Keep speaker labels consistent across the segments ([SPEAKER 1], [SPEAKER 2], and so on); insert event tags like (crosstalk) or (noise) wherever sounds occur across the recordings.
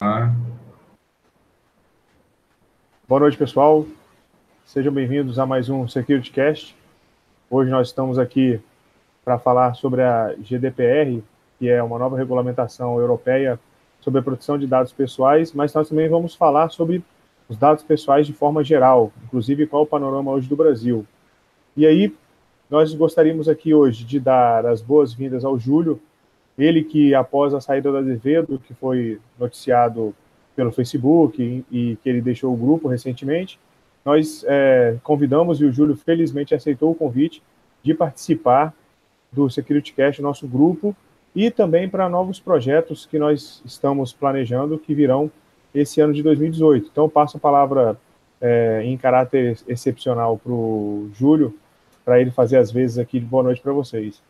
[SPEAKER 1] Ah.
[SPEAKER 2] Boa noite, pessoal. Sejam bem-vindos a mais um SecurityCast. Hoje nós estamos aqui para falar sobre a GDPR, que é uma nova regulamentação europeia sobre a proteção de dados pessoais, mas nós também vamos falar sobre os dados pessoais de forma geral, inclusive qual o panorama hoje do Brasil. E aí, nós gostaríamos aqui hoje de dar as boas-vindas ao Júlio, ele que após a saída da Azevedo, que foi noticiado pelo Facebook e, e, que ele deixou o grupo recentemente, nós é, convidamos e o Júlio felizmente aceitou o convite de participar do SecurityCast, nosso grupo, e também para novos projetos que nós estamos planejando que virão esse ano de 2018. Então, passo a palavra é, em caráter excepcional para o Júlio, para ele fazer as vezes aqui de boa noite para vocês.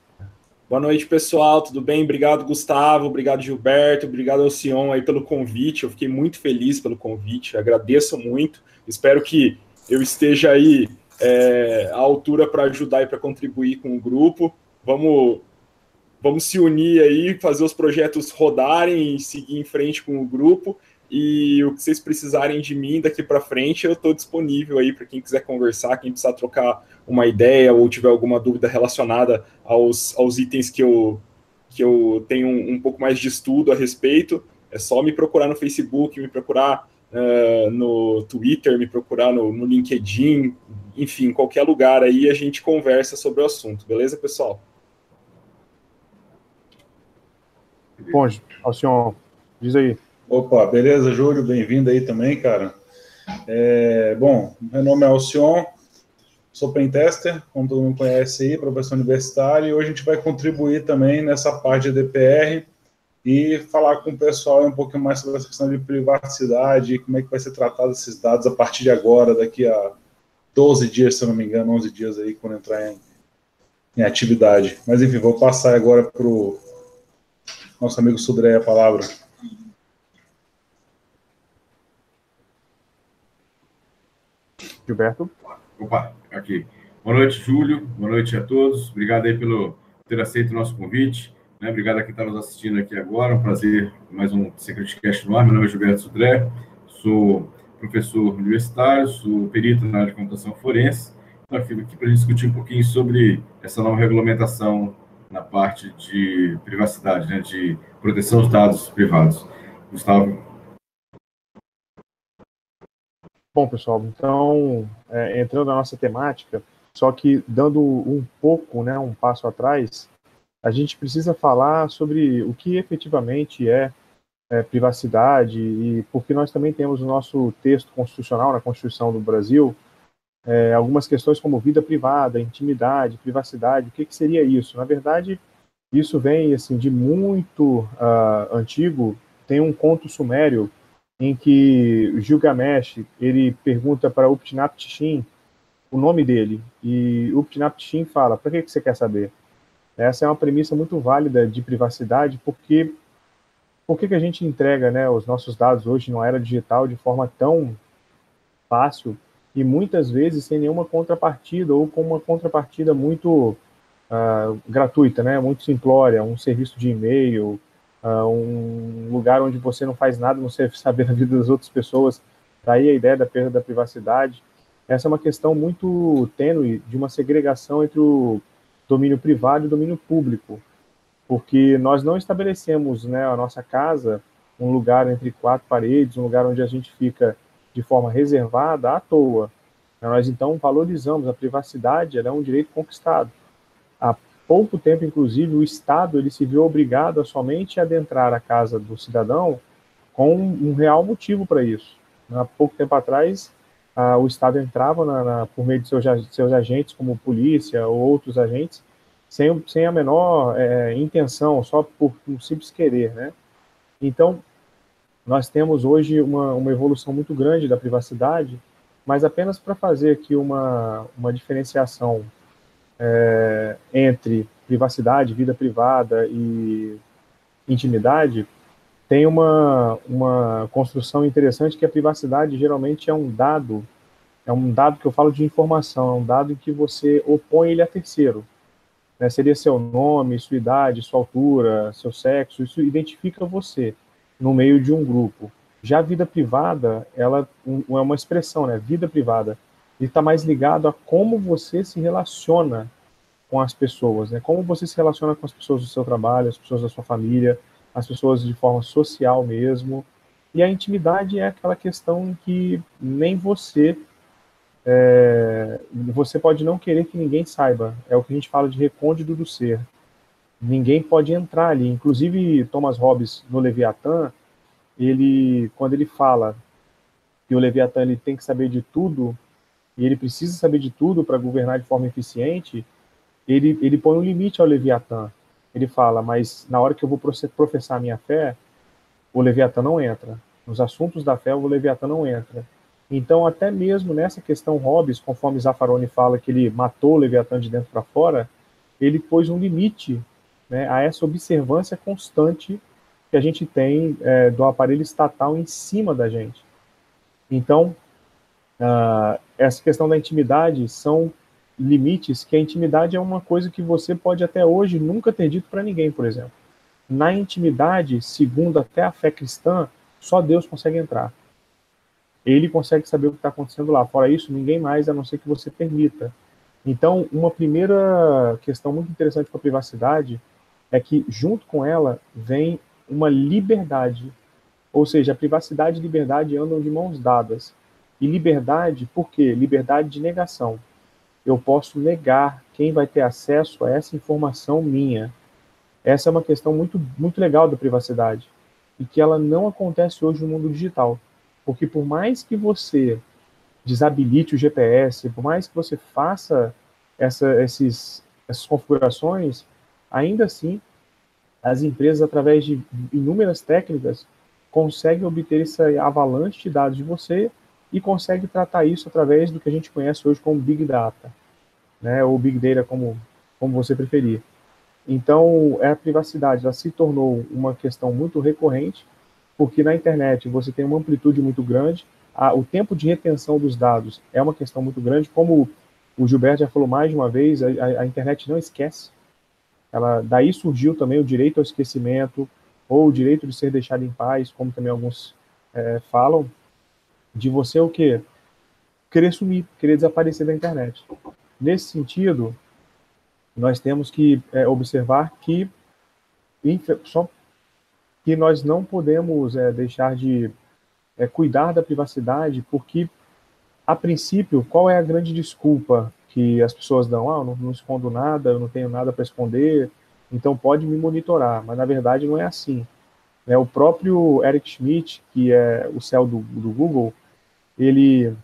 [SPEAKER 3] Boa noite, pessoal, tudo bem? Obrigado, Gustavo, obrigado, Gilberto, obrigado ao Sion aí pelo convite. Eu fiquei muito feliz pelo convite, agradeço muito. Espero que eu esteja aí é, à altura para ajudar e para contribuir com o grupo. Vamos vamos se unir aí, fazer os projetos rodarem e seguir em frente com o grupo. E o que vocês precisarem de mim daqui para frente, eu estou disponível aí para quem quiser conversar, quem precisar trocar uma ideia ou tiver alguma dúvida relacionada aos, aos itens que eu, que eu tenho um, um pouco mais de estudo a respeito. É só me procurar no Facebook, me procurar uh, no Twitter, me procurar no, no LinkedIn, enfim, qualquer lugar aí a gente conversa sobre o assunto, beleza, pessoal?
[SPEAKER 2] Bom, Alcion, diz aí.
[SPEAKER 4] Opa, beleza, Júlio, bem-vindo aí também, cara. É, bom, meu nome é Alcion, sou pentester, como todo mundo conhece aí, professor universitário, e hoje a gente vai contribuir também nessa parte de DPR e falar com o pessoal um pouquinho mais sobre essa questão de privacidade, como é que vai ser tratado esses dados a partir de agora, daqui a 12 dias, se eu não me engano, 11 dias aí, quando entrar em, em atividade. Mas enfim, vou passar agora para o nosso amigo Sudré a palavra.
[SPEAKER 2] Gilberto.
[SPEAKER 1] Opa, aqui. Boa noite, Júlio. Boa noite a todos. Obrigado aí pelo ter aceito o nosso convite. Né? Obrigado a quem está nos assistindo aqui agora. Um prazer, mais um SecurityCast no ar. Meu nome é Gilberto Sudré. Sou professor universitário, sou perito na área de computação forense. Estou aqui para discutir um pouquinho sobre essa nova regulamentação na parte de privacidade, né, de proteção dos dados privados. Gustavo.
[SPEAKER 2] Bom, pessoal, então, é, entrando na nossa temática, só que dando um pouco, né, um passo atrás, a gente precisa falar sobre o que efetivamente é, é privacidade e porque nós também temos o nosso texto constitucional na Constituição do Brasil, é, algumas questões como vida privada, intimidade, privacidade, o que, que seria isso? Na verdade, isso vem assim de muito uh, antigo. Tem um conto sumério em que Gilgamesh ele pergunta para Uptinaptishin o nome dele e Uptinaptishin fala: "Para que, que você quer saber?" Essa é uma premissa muito válida de privacidade, porque por que, que a gente entrega né, os nossos dados hoje na era digital de forma tão fácil e muitas vezes sem nenhuma contrapartida ou com uma contrapartida muito uh, gratuita, né? Muito simplória, um serviço de e-mail, uh, um lugar onde você não faz nada, não serve saber da vida das outras pessoas. Daí a ideia da perda da privacidade. Essa é uma questão muito tênue de uma segregação entre o domínio privado e o domínio público, porque nós não estabelecemos, né, a nossa casa um lugar entre quatro paredes, um lugar onde a gente fica de forma reservada à toa. Nós então valorizamos a privacidade, ela é um direito conquistado. Pouco tempo, inclusive, o Estado ele se viu obrigado a somente adentrar a casa do cidadão com um real motivo para isso. Há pouco tempo atrás, o Estado entrava na, na, por meio de seus, seus, agentes, como polícia ou outros agentes, sem, sem a menor é, intenção, só por um simples querer, né? Então, nós temos hoje uma, uma evolução muito grande da privacidade, mas apenas para fazer aqui uma, uma diferenciação é, entre privacidade, vida privada e intimidade, tem uma, uma construção interessante que a privacidade geralmente é um dado, é um dado que eu falo de informação, é um dado que você opõe ele a terceiro. Né? Seria seu nome, sua idade, sua altura, seu sexo, isso identifica você no meio de um grupo. Já a vida privada, ela é uma expressão, né? Vida privada. E está mais ligado a como você se relaciona com as pessoas, né? Como você se relaciona com as pessoas do seu trabalho, as pessoas da sua família, as pessoas de forma social mesmo. E a intimidade é aquela questão que nem você é, você pode não querer que ninguém saiba. É o que a gente fala de recôndito do ser. Ninguém pode entrar ali. Inclusive Thomas Hobbes no Leviatã, ele quando ele fala que o Leviatã ele tem que saber de tudo e ele precisa saber de tudo para governar de forma eficiente, ele, ele põe um limite ao Leviatã. Ele fala, mas na hora que eu vou professar a minha fé, o Leviatã não entra. Nos assuntos da fé, o Leviatã não entra. Então, até mesmo nessa questão Hobbes, conforme Zaffaroni fala que ele matou o Leviatã de dentro para fora, ele pôs um limite né, a essa observância constante que a gente tem é, do aparelho estatal em cima da gente. Então, uh, essa questão da intimidade são limites que a intimidade é uma coisa que você pode até hoje nunca ter dito para ninguém, por exemplo. Na intimidade, segundo até a fé cristã, só Deus consegue entrar. Ele consegue saber o que está acontecendo lá. Fora isso, ninguém mais, a não ser que você permita. Então, uma primeira questão muito interessante com a privacidade é que, junto com ela, vem uma liberdade. Ou seja, a privacidade e liberdade andam de mãos dadas. E liberdade, por quê? Liberdade de negação. Eu posso negar quem vai ter acesso a essa informação minha. Essa é uma questão muito, muito legal da privacidade e que ela não acontece hoje no mundo digital. Porque por mais que você desabilite o GPS, por mais que você faça essa, esses, essas configurações, ainda assim, as empresas, através de inúmeras técnicas, conseguem obter essa avalanche de dados de você e conseguem tratar isso através do que a gente conhece hoje como Big Data, né, ou Big Data, como, como você preferir. Então, a privacidade já se tornou uma questão muito recorrente, porque na internet você tem uma amplitude muito grande, a, o tempo de retenção dos dados é uma questão muito grande, como o Gilberto já falou mais de uma vez, a, a, a internet não esquece. Ela, daí surgiu também o direito ao esquecimento, ou o direito de ser deixado em paz, como também alguns é, falam, de você o quê? Querer sumir, querer desaparecer da internet. Nesse sentido, nós temos que é, observar que só que nós não podemos é, deixar de é, cuidar da privacidade, porque a princípio, qual é a grande desculpa que as pessoas dão? Ah, eu não, não escondo nada, eu não tenho nada para esconder, então pode me monitorar. Mas na verdade não é assim. É, o próprio Eric Schmidt, que é o céu do, do Google, ele,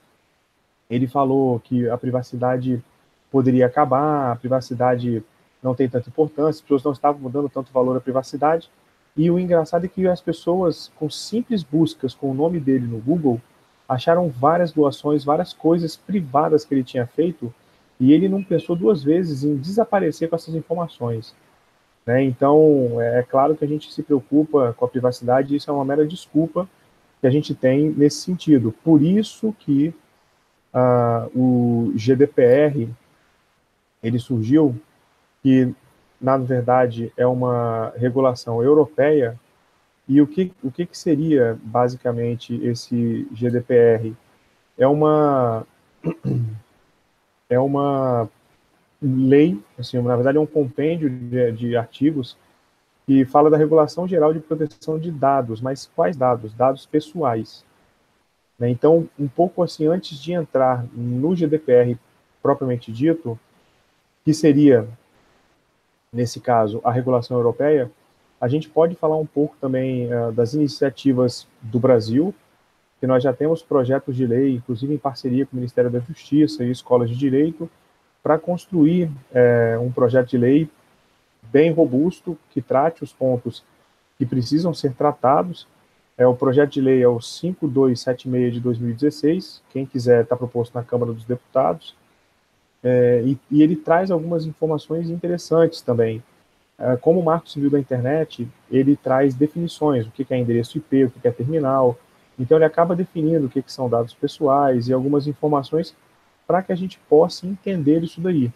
[SPEAKER 2] ele falou que a privacidade poderia acabar, a privacidade não tem tanta importância, as pessoas não estavam dando tanto valor à privacidade. E o engraçado é que as pessoas, com simples buscas com o nome dele no Google, acharam várias doações, várias coisas privadas que ele tinha feito, e ele não pensou duas vezes em desaparecer com essas informações. Né? Então, é claro que a gente se preocupa com a privacidade, isso é uma mera desculpa que a gente tem nesse sentido. Por isso que uh, o GDPR ele surgiu que, na verdade, é uma regulação europeia. E o que, o que, que seria, basicamente, esse GDPR? É uma, (clears throat) é uma lei, assim, na verdade é um compêndio de, de artigos que fala da regulação geral de proteção de dados, mas quais dados? Dados pessoais. Né? Então, um pouco assim, antes de entrar no GDPR propriamente dito, que seria, nesse caso, a regulação europeia, a gente pode falar um pouco também uh, das iniciativas do Brasil, que nós já temos projetos de lei, inclusive em parceria com o Ministério da Justiça e escolas de direito, para construir é, um projeto de lei bem robusto, que trate os pontos que precisam ser tratados. É, o projeto de lei é o 5276 de 2016, quem quiser está proposto na Câmara dos Deputados. É, e, e, ele traz algumas informações interessantes também. É, como o Marco Civil da Internet, ele traz definições, o que é endereço IP, o que é terminal. Então, ele acaba definindo o que, que são dados pessoais e algumas informações para que a gente possa entender isso daí.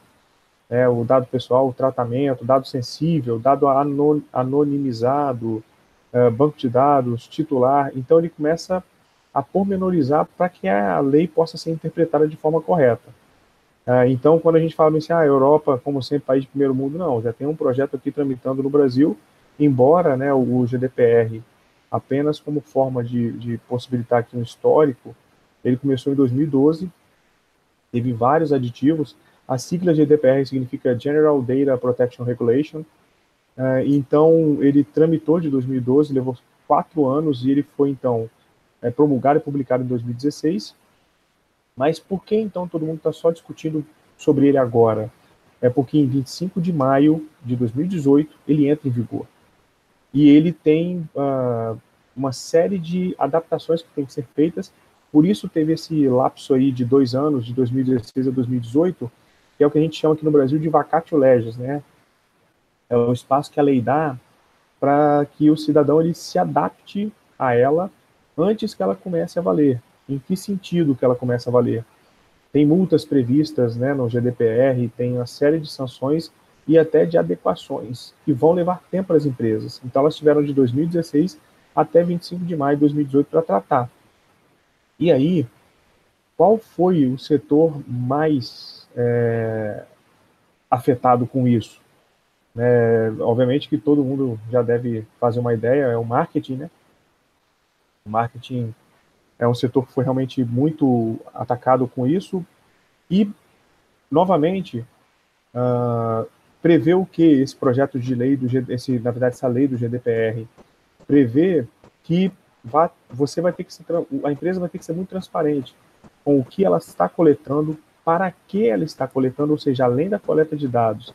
[SPEAKER 2] É, o dado pessoal, o tratamento, dado sensível, dado anonimizado, uh, banco de dados, titular. Então, ele começa a pormenorizar para que a lei possa ser interpretada de forma correta. Uh, então, quando a gente fala assim, ah, Europa, como sempre, país de primeiro mundo, não, já tem um projeto aqui tramitando no Brasil, embora né, o GDPR, apenas como forma de, de possibilitar aqui um histórico, ele começou em 2012, teve vários aditivos, a sigla GDPR significa General Data Protection Regulation, uh, então ele tramitou de 2012, levou quatro anos e ele foi então é, promulgado e publicado em 2016. Mas por que então todo mundo está só discutindo sobre ele agora? É porque em 25 de maio de 2018 ele entra em vigor. E ele tem uh, uma série de adaptações que têm que ser feitas, por isso teve esse lapso aí de dois anos, de 2016 a 2018, que é o que a gente chama aqui no Brasil de vacatio legis, né? É o espaço que a lei dá para que o cidadão ele se adapte a ela antes que ela comece a valer. Em que sentido que ela começa a valer? Tem multas previstas né, no GDPR, tem uma série de sanções e até de adequações, que vão levar tempo para as empresas. Então, elas tiveram de 2016 até 25 de maio de 2018 para tratar. E aí, qual foi o setor mais é, afetado com isso? É, obviamente que todo mundo já deve fazer uma ideia, é o marketing, né? O marketing é um setor que foi realmente muito atacado com isso e, novamente, uh, prevê o que esse projeto de lei, do, esse, na verdade, essa lei do GDPR, prevê que vá, você vai ter que ser, a empresa vai ter que ser muito transparente com o que ela está coletando, para que ela está coletando, ou seja, além da coleta de dados,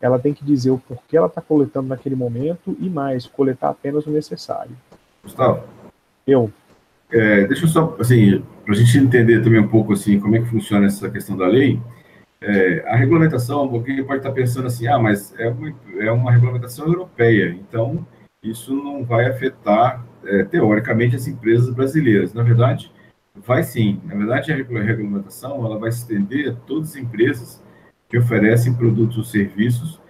[SPEAKER 2] ela tem que dizer o porquê ela está coletando naquele momento e mais, coletar apenas o necessário.
[SPEAKER 1] Gustavo,
[SPEAKER 2] eu.
[SPEAKER 1] É, deixa eu só, assim, para a gente entender também um pouco, assim, como é que funciona essa questão da lei, é, a regulamentação, porque pode estar pensando assim, ah, mas é uma, é uma regulamentação europeia, então isso não vai afetar, é, teoricamente, as empresas brasileiras. Na verdade, vai sim. Na verdade, a regulamentação ela vai se estender a todas as empresas que oferecem produtos ou serviços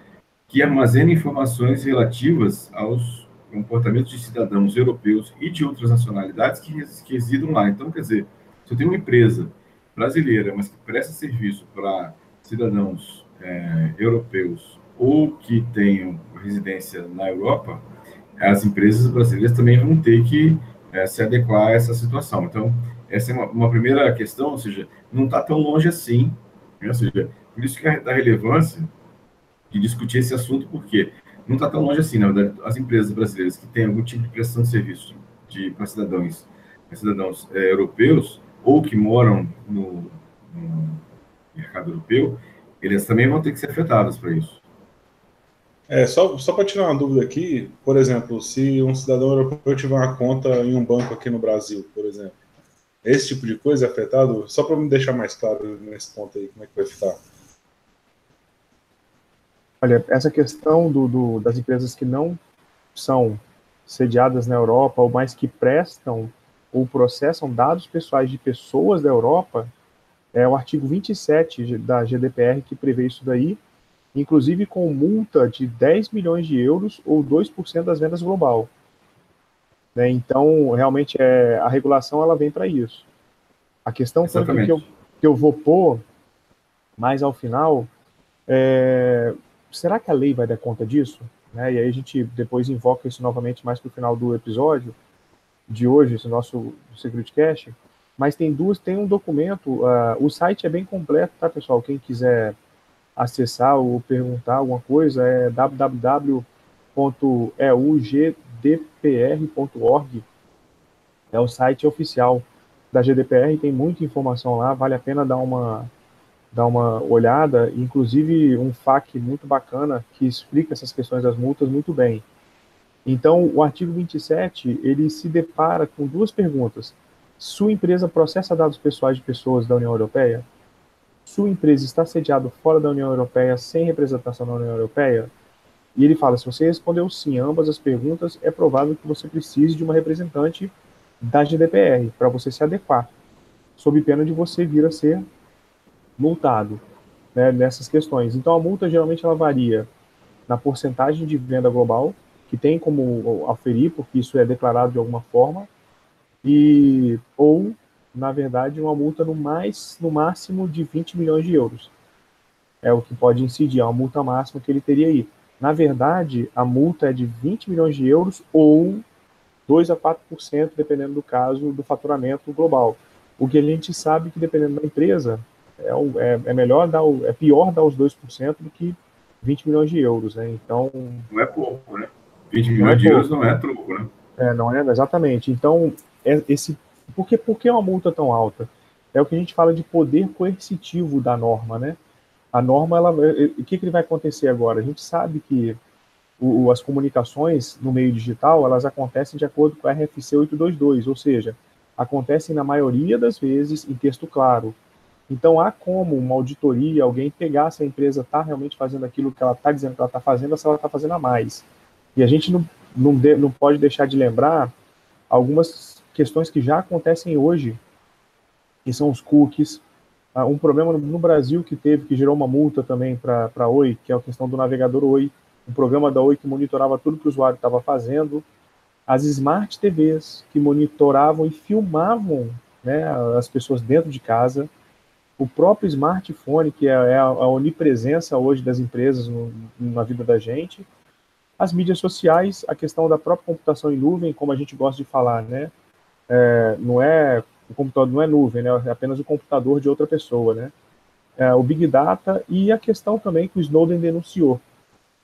[SPEAKER 1] que armazenam informações relativas aos comportamentos de cidadãos europeus e de outras nacionalidades que, que residam lá. Então, quer dizer, se eu tenho uma empresa brasileira, mas que presta serviço para cidadãos é, europeus ou que tenham residência na Europa, as empresas brasileiras também vão ter que é, se adequar a essa situação. Então, essa é uma, uma primeira questão, ou seja, não está tão longe assim, né? ou seja, por isso que é da relevância de discutir esse assunto, porque não está tão longe assim, na verdade, as empresas brasileiras que têm algum tipo de prestação de serviço de, para cidadãos, para cidadãos é, europeus ou que moram no, no, mercado europeu, eles também vão ter que ser afetadas para isso.
[SPEAKER 4] É, só, só para tirar uma dúvida aqui, por exemplo, se um cidadão europeu tiver uma conta em um banco aqui no Brasil, por exemplo, esse tipo de coisa é afetado? Só para me deixar mais claro nesse ponto aí, como é que vai ficar?
[SPEAKER 2] Olha, essa questão do, do, das empresas que não são sediadas na Europa, ou mais que prestam ou processam dados pessoais de pessoas da Europa, é o artigo 27 da GDPR que prevê isso daí, inclusive com multa de 10 milhões de euros ou 2% das vendas global. Né? Então, realmente, é, a regulação ela vem para isso. A questão que eu, que eu vou pôr mais ao final é, será que a lei vai dar conta disso? Né? E aí a gente depois invoca isso novamente mais para o final do episódio de hoje, esse nosso Security Cache. Mas tem duas, tem um documento, uh, o site é bem completo, tá, pessoal? Quem quiser acessar ou perguntar alguma coisa é www.eugdpr.org. É o site oficial da GDPR, tem muita informação lá, vale a pena dar uma dar uma olhada, inclusive um FAQ muito bacana que explica essas questões das multas muito bem. Então, o artigo 27, ele se depara com duas perguntas. Sua empresa processa dados pessoais de pessoas da União Europeia? Sua empresa está sediada fora da União Europeia sem representação na União Europeia? E ele fala, se você respondeu sim a ambas as perguntas, é provável que você precise de uma representante da GDPR para você se adequar, sob pena de você vir a ser multado né, nessas questões. Então, a multa geralmente ela varia na porcentagem de venda global, que tem como aferir, porque isso é declarado de alguma forma, e ou, na verdade, uma multa no, mais, no máximo de 20 milhões de euros. É o que pode incidir, é uma multa máxima que ele teria aí. Na verdade, a multa é de 20 milhões de euros ou 2 a 4%, dependendo do caso, do faturamento global. O que a gente sabe que, dependendo da empresa, é, é, é melhor dar o, é pior dar os 2% do que 20 milhões de euros, né? Então.
[SPEAKER 1] Não é pouco, né? 20 milhões é de euros não é troco, né?
[SPEAKER 2] É, não é, exatamente. Então, é esse. Por que, por que uma multa tão alta? É o que a gente fala de poder coercitivo da norma, né? A norma, ela, o que, que vai acontecer agora? A gente sabe que o, as comunicações no meio digital, elas acontecem de acordo com a RFC 822, ou seja, acontecem na maioria das vezes em texto claro. Então, há como uma auditoria, alguém pegar se a empresa está realmente fazendo aquilo que ela está dizendo que ela está fazendo, ou se ela está fazendo a mais. E a gente não, não, de, não pode deixar de lembrar algumas questões que já acontecem hoje, que são os cookies. Ah, um problema no Brasil que teve, que gerou uma multa também para a Oi, que é a questão do navegador Oi. Um programa da Oi que monitorava tudo que o usuário estava fazendo, as Smart TVs que monitoravam e filmavam né, as pessoas dentro de casa, o próprio smartphone, que é, é a, onipresença hoje das empresas na vida da gente, as mídias sociais, a questão da própria computação em nuvem, como a gente gosta de falar, né? É, não é o computador não é nuvem, né? É apenas o computador de outra pessoa, né? É, o Big Data e a questão também que o Snowden denunciou,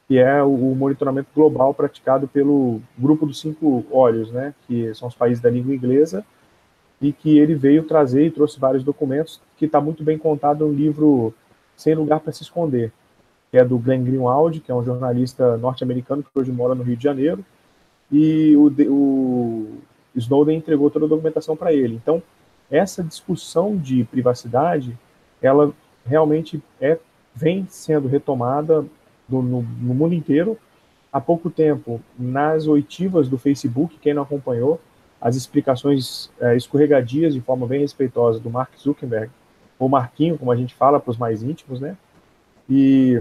[SPEAKER 2] que é o monitoramento global praticado pelo grupo dos cinco olhos, né, que são os países da língua inglesa, e que ele veio trazer e trouxe vários documentos, que está muito bem contado no livro Sem Lugar para Se Esconder, que é do Glenn Greenwald, que é um jornalista norte-americano que hoje mora no Rio de Janeiro, e o, o Snowden entregou toda a documentação para ele. Então, essa discussão de privacidade, ela realmente é, vem sendo retomada do, no, no mundo inteiro. Há pouco tempo, nas oitivas do Facebook, quem não acompanhou, as explicações é, escorregadias de forma bem respeitosa do Mark Zuckerberg, ou Marquinho, como a gente fala para os mais íntimos, né? E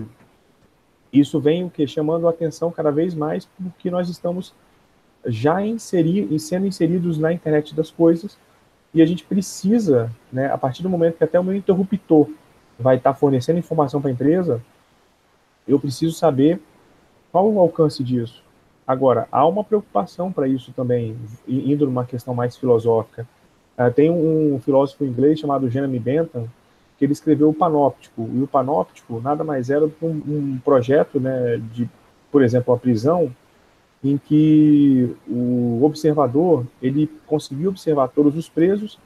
[SPEAKER 2] isso vem o que chamando a atenção cada vez mais porque nós estamos já sendo inseridos na internet das coisas e a gente precisa, né, a partir do momento que até o meu interruptor vai estar fornecendo informação para a empresa, eu preciso saber qual o alcance disso. Agora, há uma preocupação para isso também, indo numa questão mais filosófica. Uh, tem um, um, filósofo inglês chamado Jeremy Bentham, que ele escreveu o Panóptico, e o Panóptico nada mais era do que um, um projeto né, de, por exemplo, a prisão, em que o observador ele conseguiu observar todos os presos,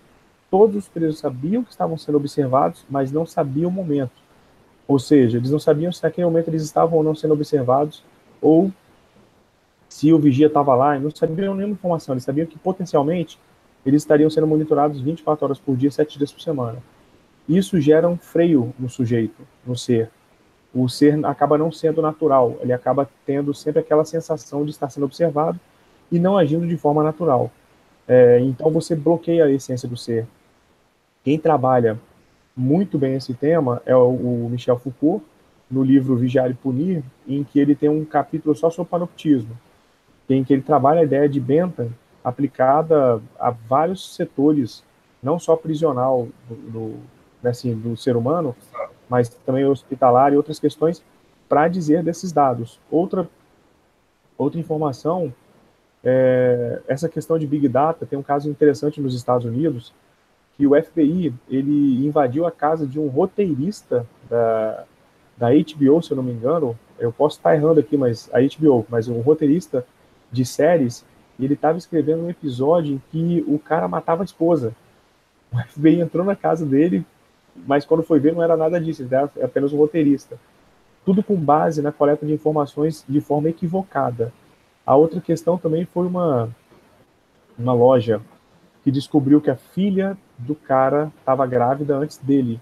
[SPEAKER 2] todos os presos sabiam que estavam sendo observados, mas não sabiam o momento. Ou seja, eles não sabiam se naquele momento eles estavam ou não sendo observados, ou se o vigia estava lá, não sabiam nenhuma informação, eles sabiam que potencialmente eles estariam sendo monitorados 24 horas por dia, 7 dias por semana. Isso gera um freio no sujeito, no ser. O ser acaba não sendo natural, ele acaba tendo sempre aquela sensação de estar sendo observado e não agindo de forma natural. É, então você bloqueia a essência do ser. Quem trabalha muito bem esse tema é o, Michel Foucault, no livro Vigiar e Punir, em que ele tem um capítulo só sobre panoptismo, em que ele trabalha a ideia de Bentham aplicada a vários setores, não só prisional do, do, né, assim, do ser humano, mas também hospitalar e outras questões, para dizer desses dados. Outra, outra informação, é, essa questão de Big Data, tem um caso interessante nos Estados Unidos, que o FBI ele invadiu a casa de um roteirista da, da HBO, se eu não me engano. Eu posso estar errando aqui, mas a HBO, mas um roteirista de séries, e ele estava escrevendo um episódio em que o cara matava a esposa. O FBI entrou na casa dele, mas quando foi ver não era nada disso, ele era apenas um roteirista. Tudo com base na coleta de informações de forma equivocada. A outra questão também foi uma, uma loja que descobriu que a filha do cara estava grávida antes dele.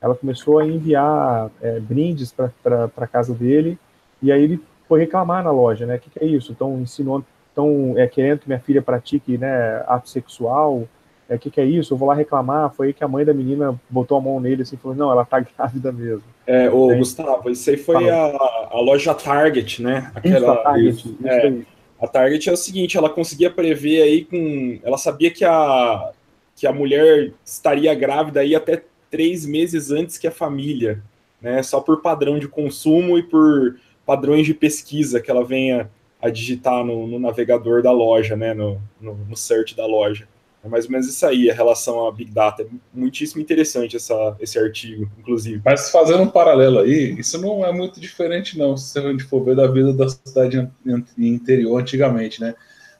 [SPEAKER 2] Ela começou a enviar é, brindes para a casa dele, e aí ele foi reclamar na loja, né? O que, que, é isso? Estão ensinando, estão é, querendo que minha filha pratique né, ato sexual, é, que, que é isso? Eu vou lá reclamar. Foi aí que a mãe da menina botou a mão nele assim e falou: não, ela tá (laughs) grávida mesmo.
[SPEAKER 3] É, ô, Gustavo, isso aí foi a, a, loja Target, né? Aquela, isso, a Target. Isso, é, a Target é o seguinte: ela conseguia prever aí com. Ela sabia que a, que a mulher estaria grávida aí até três meses antes que a família, né? Só por padrão de consumo e por padrões de pesquisa que ela venha a digitar no, no navegador da loja, né? No, no, no search da loja. É mais ou menos isso aí, a relação à Big Data. É muitíssimo interessante essa, esse artigo, inclusive.
[SPEAKER 4] Mas fazendo um paralelo aí, isso não é muito diferente, não, se a gente for ver da vida da cidade interior antigamente, né?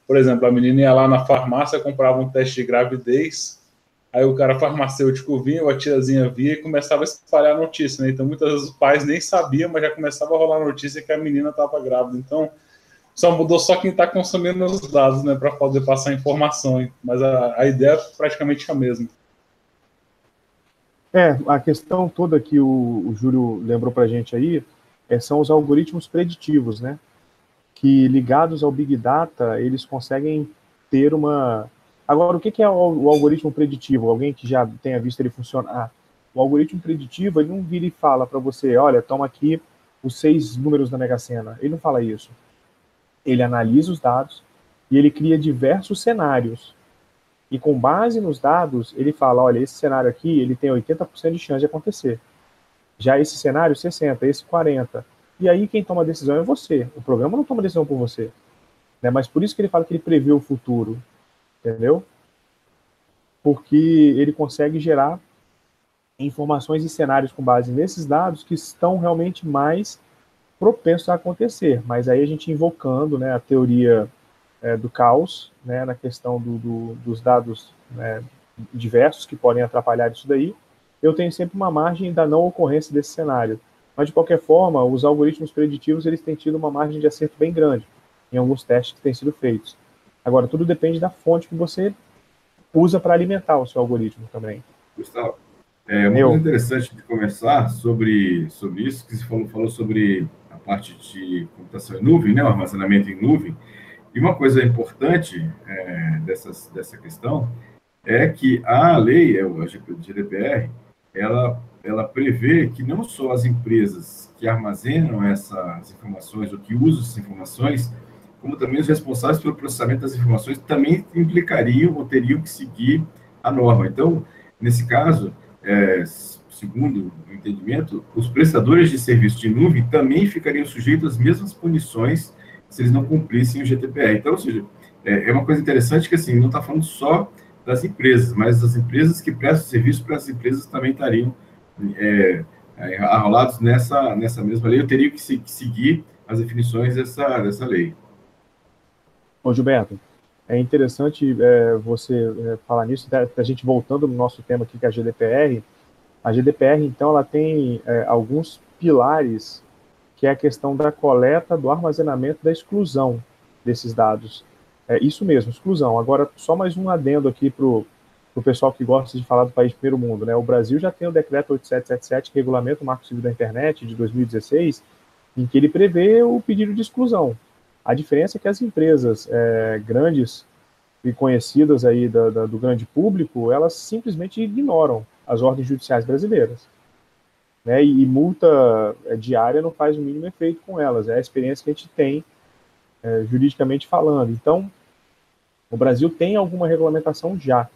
[SPEAKER 4] Por exemplo, a menina ia lá na farmácia, comprava um teste de gravidez, aí o cara farmacêutico vinha, ou a tiazinha via e começava a espalhar a notícia, né? Então muitas vezes os pais nem sabiam, mas já começava a rolar a notícia que a menina estava grávida. Então só mudou só quem está consumindo os dados, né, para poder passar informação. Mas a, a ideia é praticamente a mesma.
[SPEAKER 2] É, a questão toda que o, o Júlio lembrou para a gente aí é, são os algoritmos preditivos, né? Que ligados ao Big Data, eles conseguem ter uma. Agora, o que é o, o algoritmo preditivo? Alguém que já tenha visto ele funcionar? O algoritmo preditivo, ele não vira e fala para você: olha, toma aqui os seis números da Mega Sena. Ele não fala isso ele analisa os dados e ele cria diversos cenários. E com base nos dados, ele fala, olha, esse cenário aqui, ele tem 80% de chance de acontecer. Já esse cenário, 60, esse 40. E aí quem toma a decisão é você. O programa não toma decisão por você. Né? Mas por isso que ele fala que ele prevê o futuro. Entendeu? Porque ele consegue gerar informações e cenários com base nesses dados que estão realmente mais propenso a acontecer. Mas aí a gente invocando né, a teoria é, do caos, né, na questão do, do, dos dados né, diversos que podem atrapalhar isso daí, eu tenho sempre uma margem da não ocorrência desse cenário. Mas, de qualquer forma, os algoritmos preditivos eles têm tido uma margem de acerto bem grande em alguns testes que têm sido feitos. Agora, tudo depende da fonte que você usa para alimentar o seu algoritmo também.
[SPEAKER 1] Gustavo, é uma coisa interessante de conversar sobre, sobre isso, que você falou, falou sobre parte de computação em nuvem, né, o armazenamento em nuvem. E uma coisa importante é, dessas, dessa questão é que a lei, é o GDPR, ela, ela prevê que não só as empresas que armazenam essas informações ou que usam essas informações, como também os responsáveis pelo processamento das informações também implicariam ou teriam que seguir a norma. Então, nesse caso, é, segundo o entendimento, os prestadores de serviço de nuvem também ficariam sujeitos às mesmas punições se eles não cumprissem o GDPR. Então, ou seja, é, é uma coisa interessante que, assim, não está falando só das empresas, mas as empresas que prestam serviço para as empresas também estariam é, é, arrolados nessa, nessa mesma lei. Eu teria que, se, que seguir as definições dessa, dessa lei.
[SPEAKER 2] Ô, Gilberto, é interessante é, você é, falar nisso, né, a gente voltando no nosso tema aqui, que é a GDPR, a GDPR, então, ela tem é, alguns pilares, que é a questão da coleta, do armazenamento, da exclusão desses dados. É isso mesmo, exclusão. Agora, só mais um adendo aqui para o pessoal que gosta de falar do país primeiro mundo. Né? O Brasil já tem o decreto 8777, que o Marco Civil da Internet, de 2016, em que ele prevê o pedido de exclusão. A diferença é que as empresas é, grandes e conhecidas aí da, da, do grande público, elas simplesmente ignoram as ordens judiciais brasileiras. Né? E, e, multa é, diária não faz o mínimo efeito com elas, é a experiência que a gente tem é, juridicamente falando. Então, o Brasil tem alguma regulamentação já,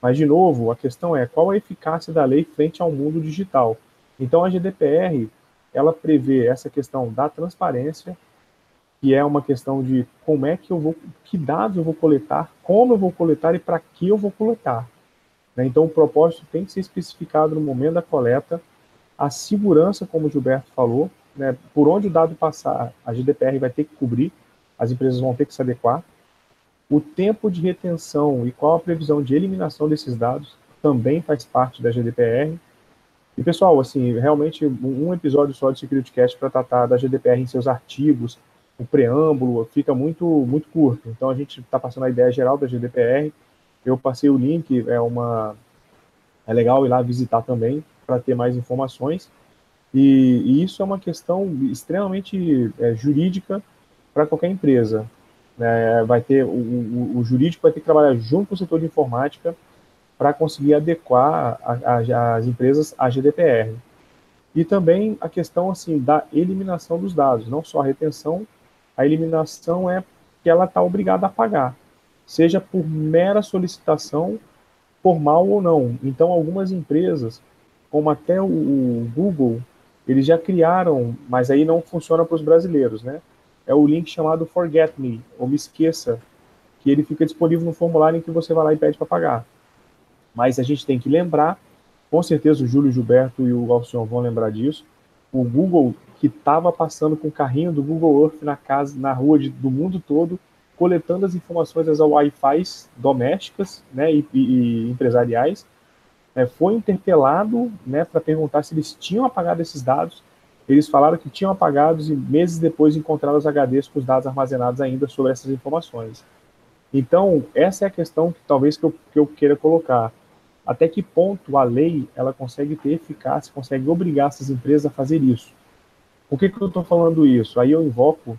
[SPEAKER 2] mas, de novo, a questão é qual a eficácia da lei frente ao mundo digital. Então, a GDPR, ela prevê essa questão da transparência, que é uma questão de como é que eu vou, que dados eu vou coletar, como eu vou coletar e para que eu vou coletar. Né? Então, o propósito tem que ser especificado no momento da coleta, a segurança, como o Gilberto falou, né? por onde o dado passar, a GDPR vai ter que cobrir, as empresas vão ter que se adequar. O tempo de retenção e qual a previsão de eliminação desses dados também faz parte da GDPR. E, pessoal, assim, realmente um episódio só de Security Cast para tratar da GDPR em seus artigos, o preâmbulo, fica muito, muito curto. Então, a gente está passando a ideia geral da GDPR, eu passei o link, é uma é legal ir lá visitar também para ter mais informações. E, e, isso é uma questão extremamente é, jurídica para qualquer empresa. É, vai ter o, o, o, jurídico vai ter que trabalhar junto com o setor de informática para conseguir adequar a, a, as empresas à GDPR. E também a questão assim da eliminação dos dados, não só a retenção, a eliminação é que ela está obrigada a pagar, seja por mera solicitação, formal ou não. Então, algumas empresas, como até o, Google, eles já criaram, mas aí não funciona para os brasileiros, né? É o link chamado Forget Me, ou Me Esqueça, que ele fica disponível no formulário em que você vai lá e pede para pagar. Mas a gente tem que lembrar, com certeza o Júlio Gilberto e o Alcion vão lembrar disso, o Google que estava passando com o carrinho do Google Earth na casa, na rua de, do mundo todo, coletando as informações das Wi-Fi domésticas né, e, e, empresariais, é, foi interpelado né, para perguntar se eles tinham apagado esses dados. Eles falaram que tinham apagados e meses depois encontraram os HDs com os dados armazenados ainda sobre essas informações. Então, essa é a questão que talvez que eu, que eu queira colocar. Até que ponto a lei ela consegue ter eficácia, consegue obrigar essas empresas a fazer isso? Por que, que eu estou falando isso? Aí eu invoco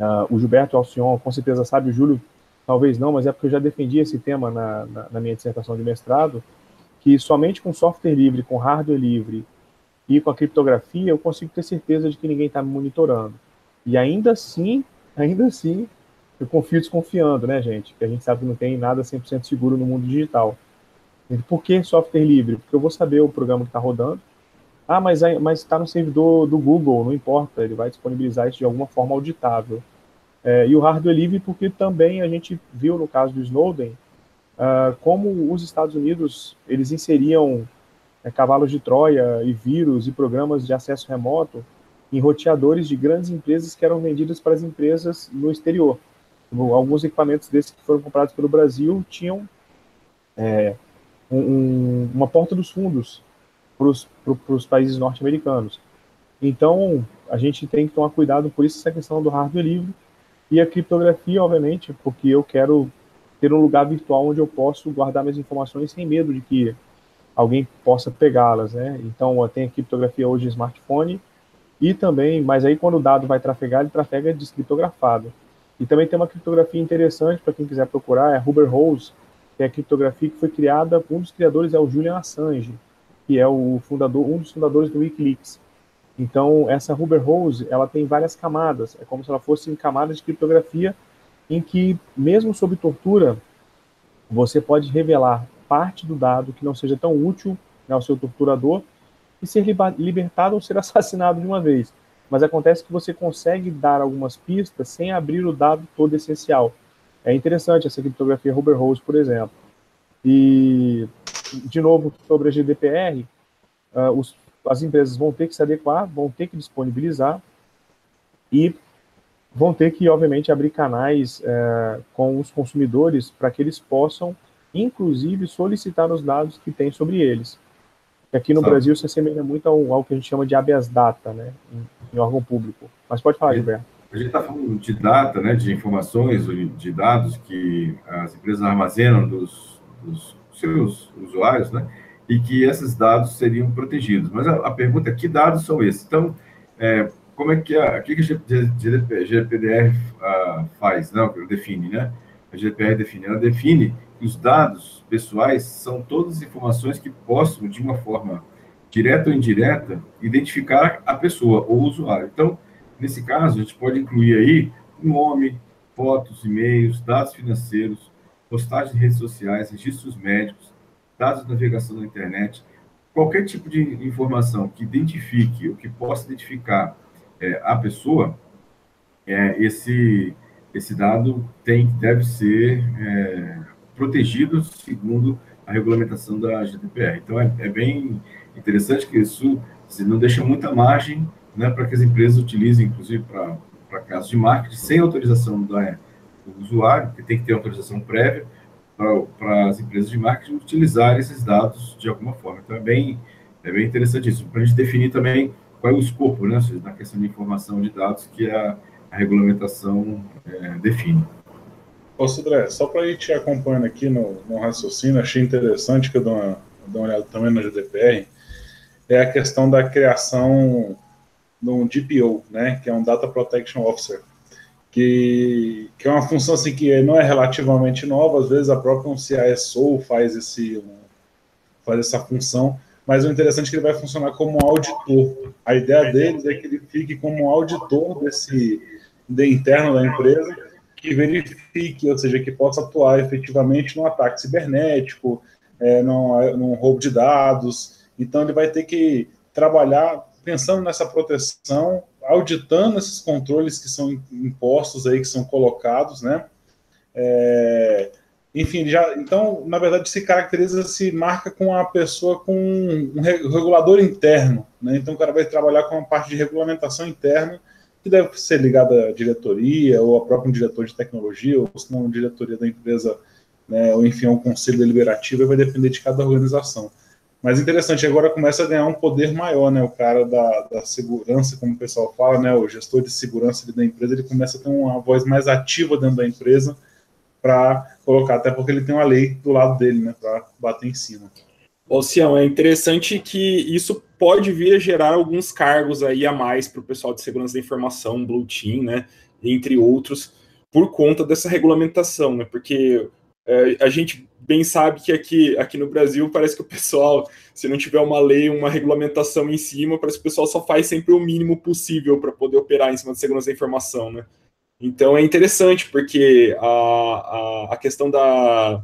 [SPEAKER 2] uh, o Gilberto Alcion, com certeza sabe, o Júlio talvez não, mas é porque eu já defendi esse tema na, na, na minha dissertação de mestrado, que somente com software livre, com hardware livre e com a criptografia eu consigo ter certeza de que ninguém está me monitorando. E ainda assim, ainda assim, eu confio desconfiando, né, gente? Que a gente sabe que não tem nada 100% seguro no mundo digital. Por que software livre? Porque eu vou saber o programa que está rodando. Ah, mas está no servidor do Google, não importa, ele vai disponibilizar isso de alguma forma auditável. É, e o hardware livre, porque também a gente viu no caso do Snowden, uh, como os Estados Unidos eles inseriam é, cavalos de Troia e vírus e programas de acesso remoto em roteadores de grandes empresas que eram vendidas para as empresas no exterior alguns equipamentos desses que foram comprados pelo Brasil tinham é, um, uma porta dos fundos para os países norte-americanos. Então, a gente tem que tomar cuidado por isso, essa questão do hardware livre e a criptografia, obviamente, porque eu quero ter um lugar virtual onde eu posso guardar minhas informações sem medo de que alguém possa pegá-las, né? Então, tem a criptografia hoje em smartphone e também, mas aí quando o dado vai trafegar, ele trafega descriptografado. E também tem uma criptografia interessante para quem quiser procurar, é Huber Rose, que é a criptografia que foi criada, um dos criadores é o Julian Assange, que é o fundador, um dos fundadores do WikiLeaks. Então, essa Huber Rose, ela tem várias camadas, é como se ela fosse em camadas de criptografia em que, mesmo sob tortura, você pode revelar parte do dado que não seja tão útil né, ao seu torturador e ser libertado ou ser (laughs) assassinado de uma vez mas acontece que você consegue dar algumas pistas sem abrir o dado todo essencial. É interessante essa criptografia Huber Rose, por exemplo. E, de novo, sobre a GDPR, uh, os, as empresas vão ter que se adequar, vão ter que disponibilizar e vão ter que, obviamente, abrir canais uh, com os consumidores para que eles possam, inclusive, solicitar os dados que têm sobre eles. Aqui no Brasil se assemelha muito ao, ao, que a gente chama de habeas data, né, em, em órgão público. Mas pode falar, Gilberto.
[SPEAKER 1] A gente está falando de data, né, de informações, de dados que as empresas armazenam dos, dos seus usuários, né, e que esses dados seriam protegidos. Mas a, a pergunta é, que dados são esses? Então, é, como é que a, o que a GDPR uh, faz, não, define, né? A GDPR define, ela define os dados pessoais são todas as informações que possam, de uma forma direta ou indireta, identificar a pessoa ou o usuário. Então, nesse caso, a gente pode incluir aí nome, fotos, e-mails, dados financeiros, postagens de redes sociais, registros médicos, dados de navegação na internet, qualquer tipo de informação que identifique ou que possa identificar é, a pessoa, é, esse, esse dado tem, deve ser é, protegidos segundo a regulamentação da GDPR. Então, é, é bem interessante que isso não deixa muita margem né, para que as empresas utilizem, inclusive para casos de marketing, sem autorização da, do usuário, que tem que ter autorização prévia para as empresas de marketing utilizar esses dados de alguma forma. Então, é bem, é bem interessante isso, para a gente definir também qual é o escopo, né, na questão de informação de dados que a, a regulamentação é, define.
[SPEAKER 4] Ô, Sudré, só para ir te acompanhando aqui no, no, raciocínio, achei interessante que eu dou uma, dou uma olhada também no GDPR, é a questão da criação de um DPO, né, que é um Data Protection Officer. Que, que é uma função assim, que não é relativamente nova, às vezes a própria um CISO faz, esse, faz essa função, mas o interessante é que ele vai funcionar como auditor. A ideia deles é que ele fique como auditor desse de interno da empresa, que verifique, ou seja, que possa atuar efetivamente no ataque cibernético, é, no roubo de dados. Então ele vai ter que trabalhar pensando nessa proteção auditando esses controles que são impostos aí, que são colocados, né? É, enfim, já, então, na verdade, se caracteriza, se marca com a pessoa com um regulador interno, né? Então, o cara vai trabalhar com uma parte de regulamentação interna, que deve ser ligada à diretoria, ou a próprio diretor de tecnologia, ou se não, diretoria da empresa, né? ou enfim, ao conselho deliberativo, vai depender de cada organização. Mas interessante, agora começa a ganhar um poder maior, né? O cara da, da segurança, como o pessoal fala, né? O gestor de segurança da empresa, ele começa a ter uma voz mais ativa dentro da empresa para colocar, até porque ele tem uma lei do lado dele, né? Para bater em cima.
[SPEAKER 3] Ô, Cião, é interessante que isso pode vir a gerar alguns cargos aí a mais para o pessoal de segurança da informação, Blue Team, né? Entre outros, por conta dessa regulamentação, né? Porque é, a gente bem sabe que aqui, aqui no Brasil parece que o pessoal, se não tiver uma lei, uma regulamentação em cima, parece que o pessoal só faz sempre o mínimo possível para poder operar em cima de segurança da informação, né? Então é interessante porque a, a, a questão da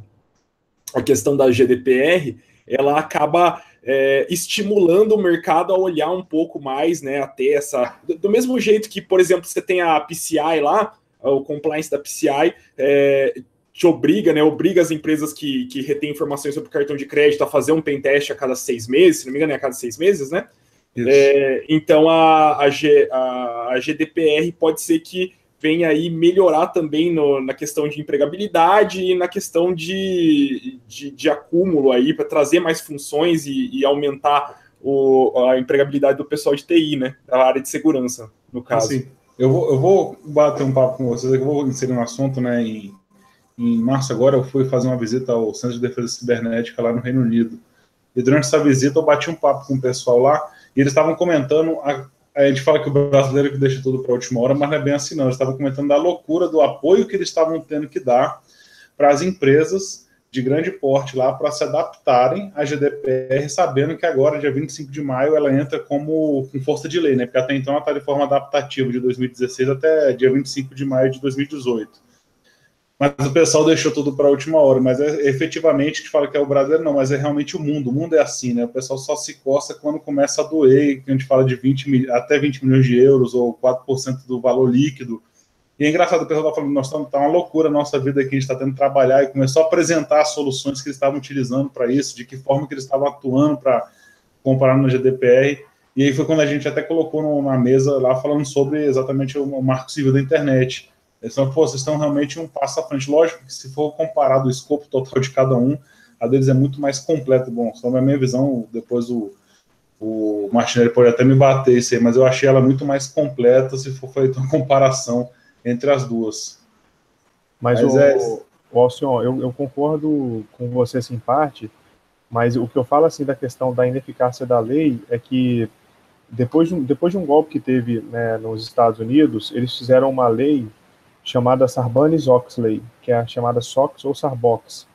[SPEAKER 3] a questão da GDPR ela acaba é, estimulando o mercado a olhar um pouco mais, né, até essa do, do mesmo jeito que, por exemplo, você tem a PCI lá, o compliance da PCI, é, te obriga, né, obriga as empresas que, que retêm informações sobre cartão de crédito a fazer um pen teste a cada seis meses, se não me engano é a cada seis meses, né? É, então a, a, G, a, a, GDPR pode ser que venha aí melhorar também no, na questão de empregabilidade e na questão de, de, de acúmulo aí para trazer mais funções e, e aumentar o, a empregabilidade do pessoal de TI, né? Da área de segurança, no caso. Assim,
[SPEAKER 4] eu vou, eu vou bater um papo com vocês, eu vou inserir um assunto, né, em março agora eu fui fazer uma visita ao Centro de Defesa Cibernética lá no Reino Unido. E durante essa visita eu bati um papo com o pessoal lá e eles estavam comentando. A, a gente fala que o brasileiro que deixa tudo para a última hora, mas não é bem assim não. Eles estavam comentando da loucura do apoio que eles estavam tendo que dar para as empresas de grande porte lá para se adaptarem à GDPR, sabendo que agora, dia 25 de maio, ela entra como com força de lei, né? Porque até então ela está de forma adaptativa de 2016 até dia 25 de maio de 2018 mas o pessoal deixou tudo para a última hora. Mas é, efetivamente, que fala que é o brasileiro, não, mas é realmente o mundo. O mundo é assim, né? O pessoal só se coça quando começa a doer, que a gente fala de 20 até 20 milhões de euros ou 4% do valor líquido. E é engraçado, o pessoal está falando, estamos, tá uma loucura a nossa vida aqui, a gente está tendo que trabalhar e começou a apresentar as soluções que eles estavam utilizando para isso, de que forma que eles estavam atuando para comparar no GDPR. E aí foi quando a gente até colocou na mesa lá falando sobre exatamente o marco civil da internet eles falam, pô, vocês estão realmente um passo à frente. Lógico que se for comparado o escopo total de cada um, a deles é muito mais completa. Bom, só na minha visão, depois o, o Martinelli pode até me bater isso aí, mas eu achei ela muito mais completa se for feita uma comparação entre as duas.
[SPEAKER 2] Mas, mas o, é... o Alcion, eu, eu concordo com você assim, em parte, mas o que eu falo assim da questão da ineficácia da lei é que depois de um, depois de um golpe que teve né, nos Estados Unidos, eles fizeram uma lei chamada Sarbanes-Oxley, que é a chamada SOX ou Sarbox.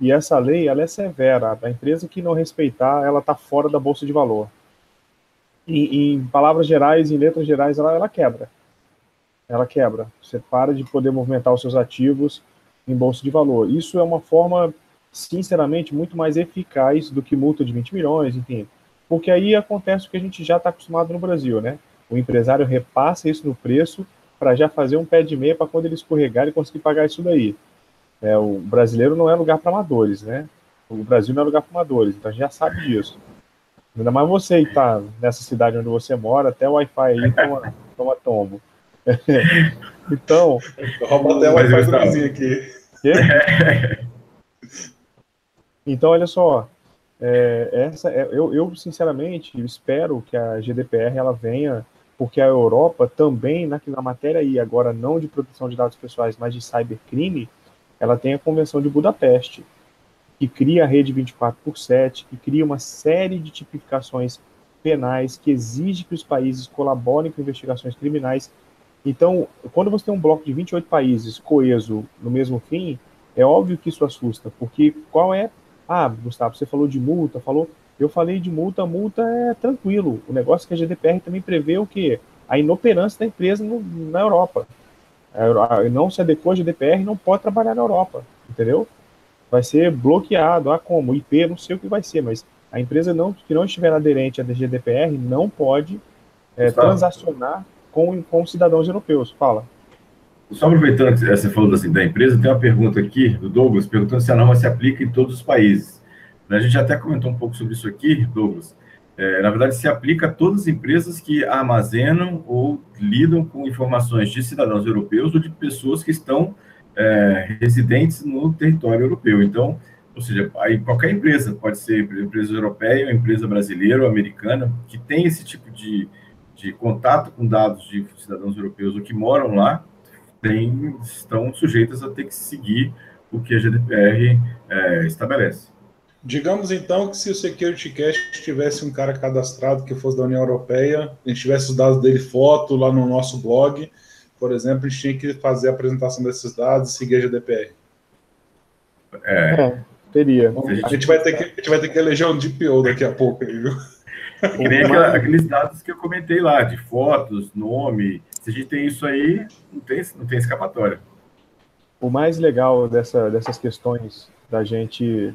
[SPEAKER 2] E essa lei, ela é severa. A empresa que não respeitar, ela está fora da bolsa de valor. Em palavras gerais, em letras gerais, ela, ela quebra. Ela quebra. Você para de poder movimentar os seus ativos em bolsa de valor. Isso é uma forma, sinceramente, muito mais eficaz do que multa de 20 milhões, enfim. Porque aí acontece o que a gente já está acostumado no Brasil, né? O empresário repassa isso no preço para já fazer um pé de meia para quando ele escorregar e conseguir pagar isso daí. É, o brasileiro não é lugar para amadores, né? O Brasil não é lugar para amadores, então a gente já sabe disso. Ainda mais você que está nessa cidade onde você mora, até o Wi-Fi aí toma, toma tombo. (laughs) então.
[SPEAKER 4] Rouba até o Wi-Fi do vizinho aqui. Quê? (laughs)
[SPEAKER 2] Então, olha só. É, essa, é, eu, eu, sinceramente, espero que a GDPR ela venha porque a Europa também, na, na matéria aí, agora não de proteção de dados pessoais, mas de cybercrime, ela tem a Convenção de Budapeste, que cria a rede 24 por 7, que cria uma série de tipificações penais que exige que os países colaborem com investigações criminais Então, quando você tem um bloco de 28 países coeso no mesmo fim, é óbvio que isso assusta, porque qual é. Ah, Gustavo, você falou de multa, falou. Eu falei de multa, multa é tranquilo. O negócio é que a GDPR também prevê o quê? A inoperância da empresa no, na Europa. Não se adequou à GDPR, não pode trabalhar na Europa, entendeu? Vai ser bloqueado. Ah, como? IP, não sei o que vai ser, mas a empresa não, que não estiver aderente à GDPR não pode é, transacionar com, com cidadãos europeus. Fala.
[SPEAKER 1] Só aproveitando que você falou assim, da empresa, tem uma pergunta aqui do Douglas, perguntando se a norma se aplica em todos os países. A gente até comentou um pouco sobre isso aqui, Douglas. É, na verdade, se aplica a todas as empresas que armazenam ou lidam com informações de cidadãos europeus ou de pessoas que estão é, residentes no território europeu. Então, ou seja, aí qualquer empresa, pode ser empresa europeia, empresa brasileira ou americana, que tem esse tipo de, de contato com dados de cidadãos europeus ou que moram lá, tem, estão sujeitas a ter que seguir o que a GDPR é, estabelece.
[SPEAKER 4] Digamos então que se o Security Cash tivesse um cara cadastrado que fosse da União Europeia, a gente tivesse os dados dele foto lá no nosso blog, por exemplo, a gente tinha que fazer a apresentação desses dados e seguir a GDPR.
[SPEAKER 2] É, é teria.
[SPEAKER 4] a, gente vai ter que, a gente vai ter que eleger um DPO daqui a pouco, viu?
[SPEAKER 1] Que nem aquela, aqueles dados que eu comentei lá, de fotos, nome. Se a gente tem isso aí, não tem, não tem escapatória.
[SPEAKER 2] O mais legal dessa, dessas questões da gente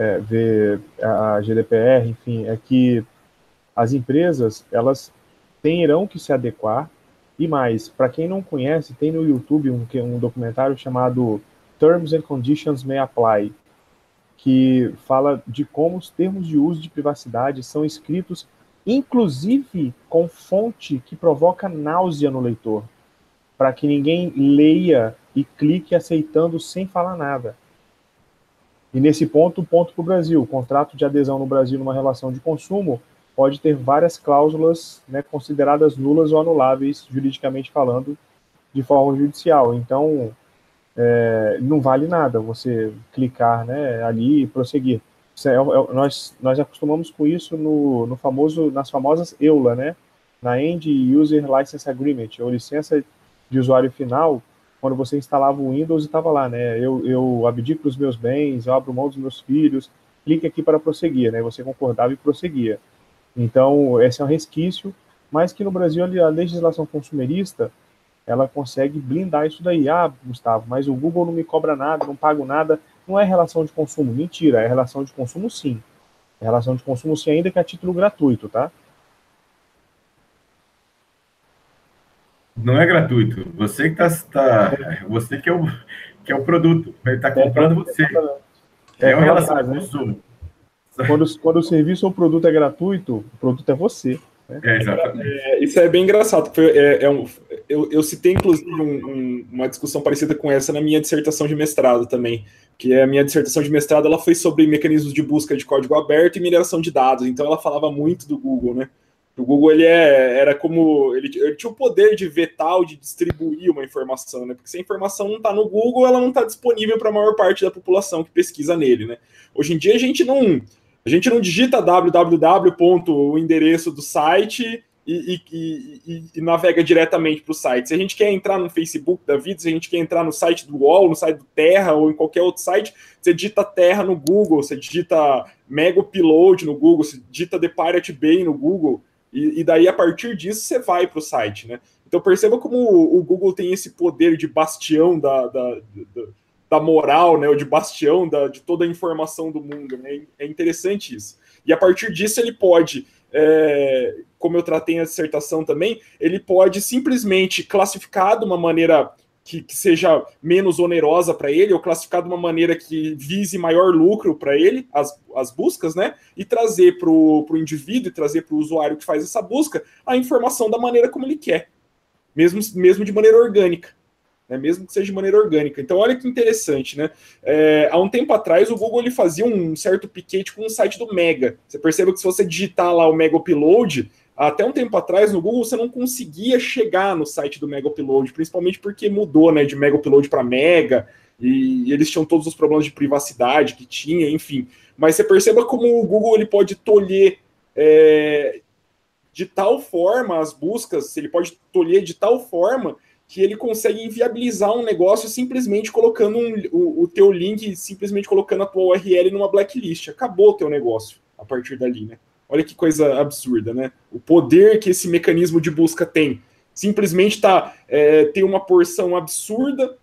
[SPEAKER 2] é, ver a GDPR, enfim, é que as empresas elas terão que se adequar e mais, para quem não conhece, tem no YouTube um, um documentário chamado Terms and Conditions May Apply, que fala de como os termos de uso de privacidade são escritos, inclusive com fonte que provoca náusea no leitor, para que ninguém leia e clique aceitando sem falar nada. E nesse ponto, ponto para o Brasil. O contrato de adesão no Brasil numa relação de consumo pode ter várias cláusulas né, consideradas nulas ou anuláveis, juridicamente falando, de forma judicial. Então, é, não vale nada você clicar né, ali e prosseguir. É, é, nós, nós acostumamos com isso no, no famoso, nas famosas EULA, né? na End User License Agreement, ou licença de usuário final, quando você instalava o Windows e estava lá, né? Eu, eu abdico dos meus bens, eu abro mão dos meus filhos, clique aqui para prosseguir, né? Você concordava e prosseguia. Então, esse é um resquício, mas que no Brasil a legislação consumerista ela consegue blindar isso daí. Ah, Gustavo, mas o Google não me cobra nada, não pago nada. Não é relação de consumo. Mentira, é relação de consumo sim. É relação de consumo sim, ainda que a título gratuito, tá?
[SPEAKER 1] Não é gratuito. Você que tá, tá você que é o que é o produto. Ele está comprando você.
[SPEAKER 2] É, é uma relação de consumo. Quando, quando o serviço ou o produto é gratuito, o produto é você.
[SPEAKER 3] Né? É, exatamente. É, isso é bem engraçado. É, é um, eu, eu citei, inclusive, um, um, uma discussão parecida com essa na minha dissertação de mestrado também, que é a minha dissertação de mestrado ela foi sobre mecanismos de busca de código aberto e mineração de dados. Então, ela falava muito do Google, né? O Google ele é, era como ele, ele, tinha o poder de vetar ou de distribuir uma informação, né? Porque se a informação não está no Google, ela não está disponível para a maior parte da população que pesquisa nele, né? Hoje em dia a gente não a gente não digita www. o endereço do site e, e, e, e navega diretamente para o site. Se a gente quer entrar no Facebook da vida, se a gente quer entrar no site do UOL, no site do Terra ou em qualquer outro site, você digita Terra no Google, você digita Mega Upload no Google, você digita The Pirate Bay no Google, e, daí a partir disso você vai para o site, né? Então perceba como o, o, Google tem esse poder de bastião da, da, da da moral, né, ou de bastião da, de toda a informação do mundo. Né? É interessante isso. E a partir disso ele pode, é, como eu tratei na dissertação também, ele pode simplesmente classificar de uma maneira que, que seja menos onerosa para ele, ou classificar de uma maneira que vise maior lucro para ele, as, as buscas, né? E trazer para o indivíduo, e trazer para o usuário que faz essa busca a informação da maneira como ele quer, mesmo, mesmo de maneira orgânica né, mesmo que seja de maneira orgânica. Então, olha que interessante, né? É, há um tempo atrás, o Google ele fazia um certo piquete com o site do Mega. Você percebe que se você digitar lá o Mega Upload, até um tempo atrás no Google você não conseguia chegar no site do Mega Upload, principalmente porque mudou, né, de Mega Upload para Mega, e, eles tinham todos os problemas de privacidade que tinha, enfim. Mas você perceba como o Google ele pode tolher é, de tal forma as buscas, ele pode tolher de tal forma que ele consegue inviabilizar um negócio simplesmente colocando um, o, o teu link, simplesmente colocando a tua URL numa blacklist. Acabou o teu negócio a partir dali, né? Olha que coisa absurda, né? O poder que esse mecanismo de busca tem. Simplesmente tá, é, tem uma porção absurda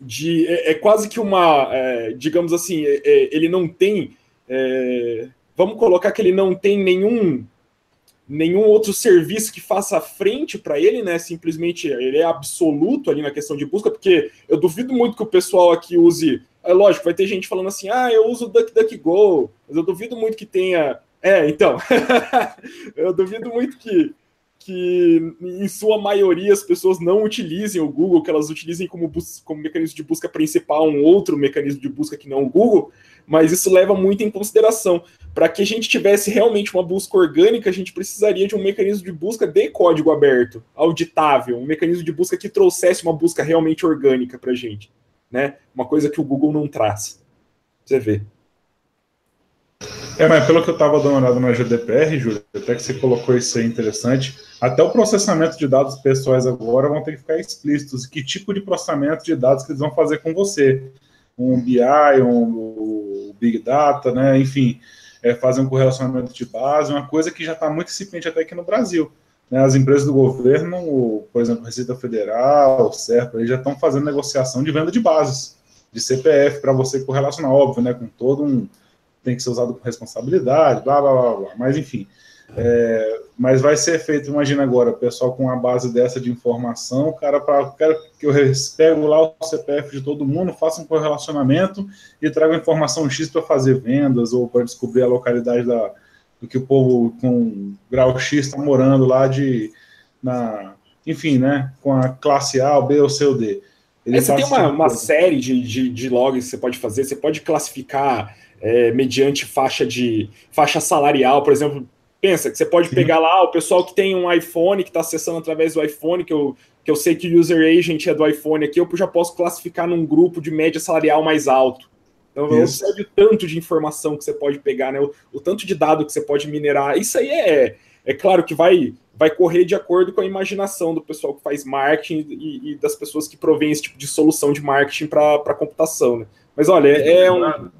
[SPEAKER 3] de. É, é quase que uma. É, digamos assim, é, é, ele não tem. É, vamos colocar que ele não tem nenhum nenhum outro serviço que faça frente para ele, né? Simplesmente ele é absoluto ali na questão de busca, porque eu duvido muito que o pessoal aqui use. É lógico, vai ter gente falando assim, ah, eu uso o DuckDuckGo, mas eu duvido muito que tenha é, então. (laughs) eu duvido muito que, que, em sua maioria, as pessoas não utilizem o Google, que elas utilizem como, como mecanismo de busca principal um outro mecanismo de busca que não o Google, mas isso leva muito em consideração. Para que a gente tivesse realmente uma busca orgânica, a gente precisaria de um mecanismo de busca de código aberto, auditável, um mecanismo de busca que trouxesse uma busca realmente orgânica para a gente. Né? Uma coisa que o Google não traz. Você vê.
[SPEAKER 4] É, mas pelo que eu estava dando uma olhada na GDPR, Júlio, até que você colocou isso aí interessante, até o processamento de dados pessoais agora vão ter que ficar explícitos. Que tipo de processamento de dados que eles vão fazer com você? Um BI, um Big Data, né? Enfim, é, fazer um correlacionamento de base, uma coisa que já está muito incipiente até aqui no Brasil. Né? As empresas do governo, por exemplo, Receita Federal, CERPA, eles já estão fazendo negociação de venda de bases, de CPF, para você correlacionar, óbvio, né? Com todo um tem que ser usado com responsabilidade, blá, blá, blá, blá. Mas, enfim, é, mas vai ser feito, imagina agora, o pessoal com uma base dessa de informação, o cara, para quero que eu pego lá o CPF de todo mundo, faça um correlacionamento e traga informação X para fazer vendas ou para descobrir a localidade da, do que o povo com grau X está morando lá de, na, enfim, né, com a classe A, B ou C ou D.
[SPEAKER 3] Ele você tem uma, uma série de, de, de logs que você pode fazer, você pode classificar é, mediante faixa de faixa salarial, por exemplo. Pensa que você pode Sim. pegar lá o pessoal que tem um iPhone, que está acessando através do iPhone, que eu, que eu sei que o user agent é do iPhone aqui, eu já posso classificar num grupo de média salarial mais alto. Então, o tanto de informação que você pode pegar, né? O, o, tanto de dado que você pode minerar. Isso aí é, é claro que vai, vai correr de acordo com a imaginação do pessoal que faz marketing e, e das pessoas que provém esse tipo de solução de marketing para computação, né? Mas olha, é um.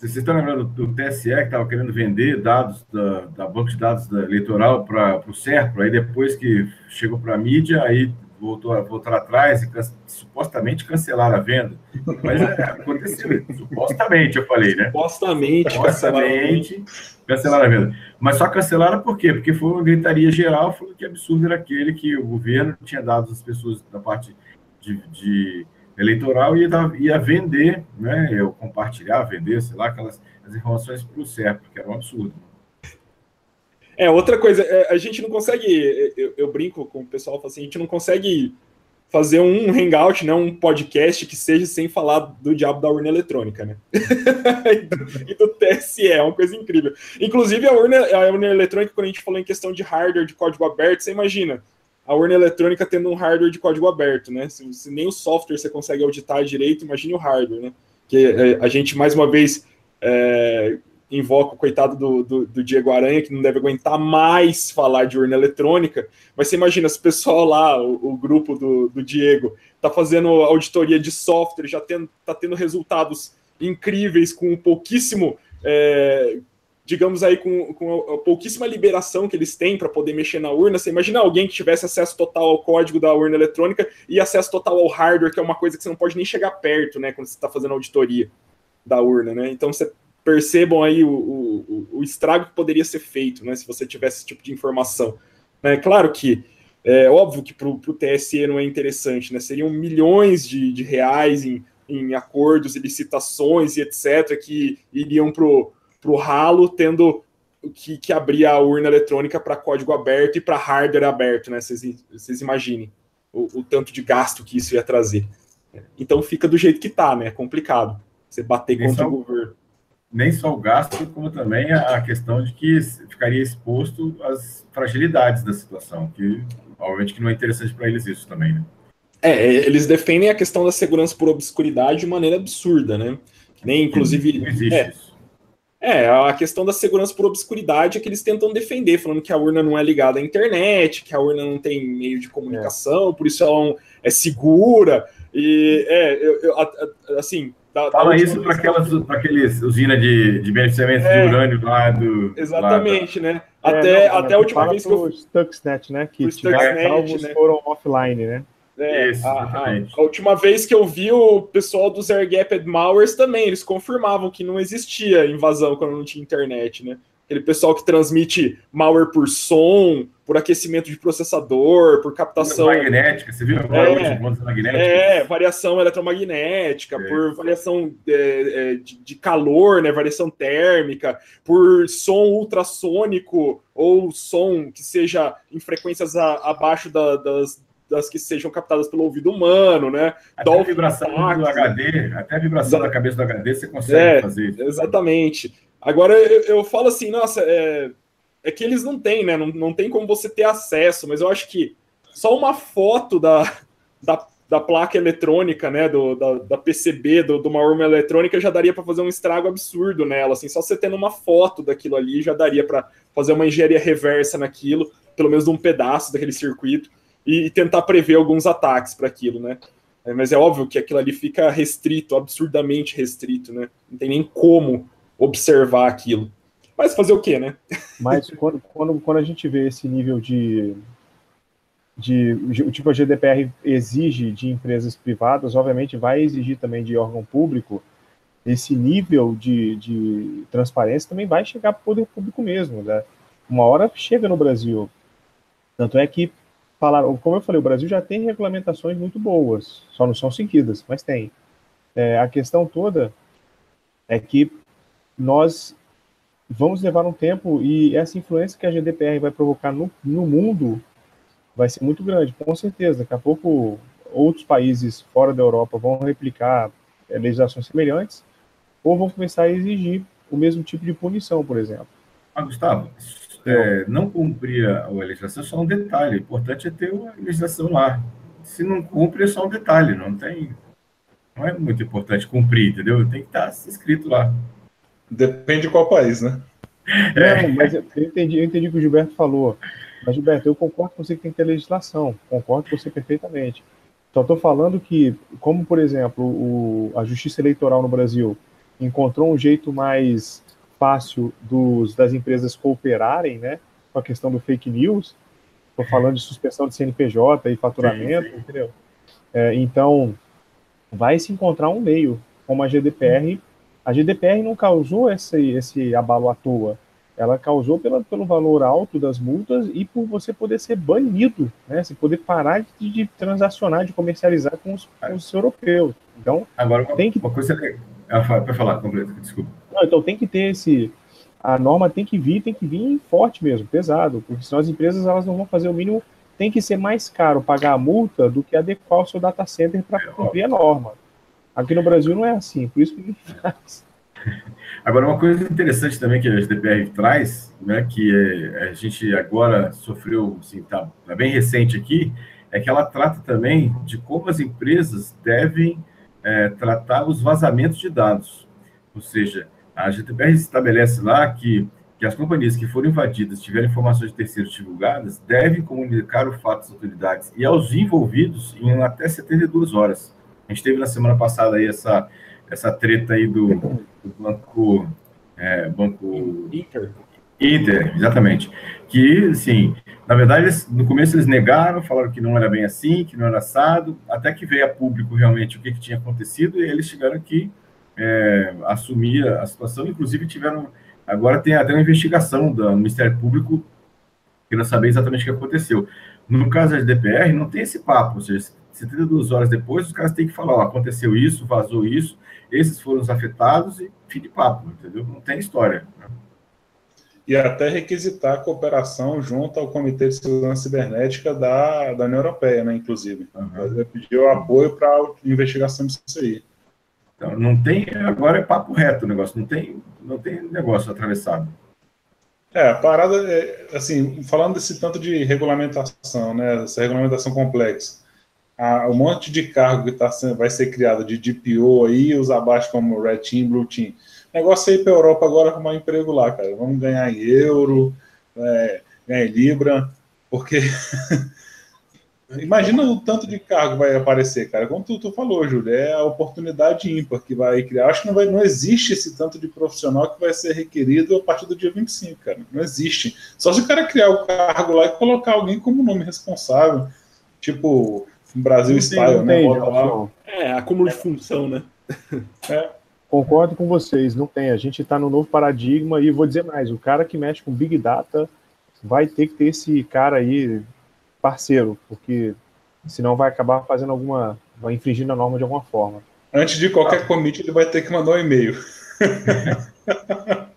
[SPEAKER 1] Vocês estão lembrando do TSE que estava querendo vender dados da, da banco de dados da eleitoral para o CERPRO, aí depois que chegou para a mídia, aí voltou, voltou atrás e can, supostamente cancelaram a venda. Mas é, aconteceu, supostamente, eu falei, né?
[SPEAKER 3] Supostamente,
[SPEAKER 1] supostamente cancelaram a venda. Mas só cancelaram por quê? Porque foi uma gritaria geral, falando que absurdo era aquele que o governo tinha dado às pessoas da parte de, de eleitoral ia, ia vender, né, eu compartilhar, vender, sei lá, aquelas as informações para o CERP, que era um absurdo.
[SPEAKER 3] É, outra coisa, é, a gente não consegue, eu, eu brinco com o pessoal, assim, a gente não consegue fazer um hangout, né, um podcast que seja sem falar do diabo da urna eletrônica, né? (laughs) e do TSE, é uma coisa incrível. Inclusive, a urna, a urna eletrônica, quando a gente falou em questão de hardware, de código aberto, você imagina, a urna eletrônica tendo um hardware de código aberto, né? Se, se, nem o software você consegue auditar direito, imagine o hardware, né? Que é, a gente, mais uma vez, é, invoca o coitado do, do, do, Diego Aranha, que não deve aguentar mais falar de urna eletrônica, mas você imagina, se o pessoal lá, o, o grupo do, do Diego, tá fazendo auditoria de software, já tendo, tá tendo resultados incríveis com pouquíssimo é, digamos aí, com, com a pouquíssima liberação que eles têm para poder mexer na urna, você imagina alguém que tivesse acesso total ao código da urna eletrônica e acesso total ao hardware, que é uma coisa que você não pode nem chegar perto, né, quando você está fazendo auditoria da urna, né? Então você percebam aí o, o, o, estrago que poderia ser feito, né, se você tivesse esse tipo de informação. É claro que é óbvio que para o TSE não é interessante, né? Seriam milhões de, de reais em, em acordos e licitações e etc. que iriam para para o ralo, tendo que, que abrir a urna eletrônica para código aberto e para hardware aberto, né? Vocês imaginem o, o, tanto de gasto que isso ia trazer. Então fica do jeito que está, né? É complicado você bater nem contra só, o governo.
[SPEAKER 1] Nem só o gasto, como também a questão de que ficaria exposto às fragilidades da situação, que obviamente que não é interessante para eles isso também, né?
[SPEAKER 3] É, eles defendem a questão da segurança por obscuridade de maneira absurda, né? Nem, inclusive. Não existe é, isso É, a questão da segurança por obscuridade é que eles tentam defender, falando que a urna não é ligada à internet, que a urna não tem meio de comunicação, é. por isso ela é segura. E é, eu, eu, assim.
[SPEAKER 1] Da, Fala da isso para aquelas para aqueles usina de, de beneficiamento é, de urânio lá do.
[SPEAKER 3] Exatamente,
[SPEAKER 1] lá
[SPEAKER 3] né? Até, é, não, até a última vez que eu.
[SPEAKER 2] Stuxnet, né? Que Stuxnet, né? foram offline, né?
[SPEAKER 3] É, Isso, a, a, a, última vez que eu vi o pessoal dos Air Gapped Malwares também, eles confirmavam que não existia invasão quando não tinha internet, né? Aquele pessoal que transmite malware por som, por aquecimento de processador, por captação.
[SPEAKER 1] Magnética, você viu?
[SPEAKER 3] É, é variação eletromagnética, é. por variação é, é, de, de, calor, né? Variação térmica, por som ultrassônico ou som que seja em frequências a, abaixo da, das, das que sejam captadas pelo ouvido humano, né?
[SPEAKER 1] Até a vibração do HD, até a vibração da cabeça do HD você consegue é, fazer.
[SPEAKER 3] Exatamente. Agora eu, eu falo assim, nossa, é, é, que eles não têm, né? Não, não tem como você ter acesso, mas eu acho que só uma foto da, da, da placa eletrônica, né? Do, da, da PCB, do, de uma urna eletrônica, já daria para fazer um estrago absurdo nela. Assim, só você tendo uma foto daquilo ali já daria para fazer uma engenharia reversa naquilo, pelo menos de um pedaço daquele circuito e, tentar prever alguns ataques para aquilo, né? É, mas é óbvio que aquilo ali fica restrito, absurdamente restrito, né? Não tem nem como observar aquilo. Mas fazer o quê, né?
[SPEAKER 2] Mas (laughs) quando, quando, quando a gente vê esse nível de, de. O tipo a GDPR exige de empresas privadas, obviamente vai exigir também de órgão público. Esse nível de, de transparência também vai chegar para o poder público mesmo. Né? Uma hora chega no Brasil. Tanto é que falaram, como eu falei, o Brasil já tem regulamentações muito boas, só não são seguidas, mas tem. É, a questão toda é que nós vamos levar um tempo e essa influência que a GDPR vai provocar no, no mundo vai ser muito grande, com certeza. Daqui a pouco outros países fora da Europa vão replicar é, legislações semelhantes ou vão começar a exigir o mesmo tipo de punição, por exemplo.
[SPEAKER 1] Ah, Gustavo, é, não cumprir a legislação é só um detalhe. O importante é ter a legislação lá. Se não cumpre, é só um detalhe. Não tem. Não é muito importante cumprir, entendeu? Tem que estar escrito lá.
[SPEAKER 4] Depende de qual país, né?
[SPEAKER 2] É. Não, mas eu entendi, eu entendi o que o Gilberto falou. Mas, Gilberto, eu concordo com você que tem que ter legislação. Concordo com você perfeitamente. Só estou falando que, como, por exemplo, o, a Justiça Eleitoral no Brasil encontrou um jeito mais fácil dos, das empresas cooperarem, né, com a questão do fake news. Estou falando de suspensão de CNPJ e faturamento, sim, sim. entendeu? É, então, vai se encontrar um meio, como a GDPR. A GDPR não causou esse, esse abalo à toa. Ela causou pela, pelo valor alto das multas e por você poder ser banido, né? Você poder parar de, de transacionar, de comercializar com os, com os europeus. Então,
[SPEAKER 1] Agora, tem que. Uma coisa para falar, completo, desculpa.
[SPEAKER 2] Não, então tem que ter esse. A norma tem que vir, tem que vir forte mesmo, pesado, porque senão as empresas elas não vão fazer o mínimo. Tem que ser mais caro pagar a multa do que adequar o seu data center para cumprir a norma. Aqui no Brasil não é assim, por isso que ninguém (laughs) faz.
[SPEAKER 1] Agora, uma coisa interessante também que a GDPR traz, né, que é, a gente agora sofreu, assim, tá, tá bem recente aqui, é que ela trata também de como as empresas devem é, tratar os vazamentos de dados. Ou seja, a GDPR estabelece lá que, que as companhias que forem invadidas, tiverem informações de terceiros divulgadas, devem comunicar o fato às autoridades e aos envolvidos em até 72 horas. A gente teve na semana passada aí essa, essa treta aí do, do banco, é, banco Inter. Inter, exatamente. Que, assim, na verdade, no começo eles negaram, falaram que não era bem assim, que não era assado, até que veio a público realmente o que, que tinha acontecido e eles tiveram que é, assumir a situação. Inclusive, tiveram. Agora tem até uma investigação do Ministério Público querendo saber exatamente o que aconteceu. No caso da DPR, não tem esse papo, ou seja, 72 horas depois, os caras têm que falar: ó, aconteceu isso, vazou isso, esses foram os afetados e fim de papo, entendeu? Não tem história. Né?
[SPEAKER 4] E até requisitar a cooperação junto ao Comitê de Segurança Cibernética da, da União Europeia, né, inclusive. Uhum. Pedir o apoio para a investigação disso aí.
[SPEAKER 1] Então, não tem, agora é papo reto o negócio, não tem, não tem negócio atravessado.
[SPEAKER 4] É, a parada, é, assim, falando desse tanto de regulamentação, né, essa regulamentação complexa, o monte de cargo que tá, vai ser criado de DPO aí, os abaixo como Red Team, Blue Team, negócio é ir para a Europa agora arrumar um emprego lá, cara. Vamos ganhar em euro, é, ganhar em libra, porque (laughs) Imagina o tanto de cargo vai aparecer, cara. Como tu, tu, falou, Júlio, é a oportunidade ímpar que vai criar. Acho que não, vai, não existe esse tanto de profissional que vai ser requerido a partir do dia 25, cara. Não existe. Só se o cara criar o cargo lá e colocar alguém como nome responsável. Tipo, Brasil não Style, tem, né?
[SPEAKER 3] Tem, é, acúmulo de função, né?
[SPEAKER 2] É. Concordo com vocês, não tem. A gente está no novo paradigma e vou dizer mais: o cara que mexe com Big Data vai ter que ter esse cara aí parceiro, porque senão vai acabar fazendo alguma. vai infringindo a norma de alguma forma.
[SPEAKER 4] Antes de qualquer commit, ele vai ter que mandar um e-mail. (laughs)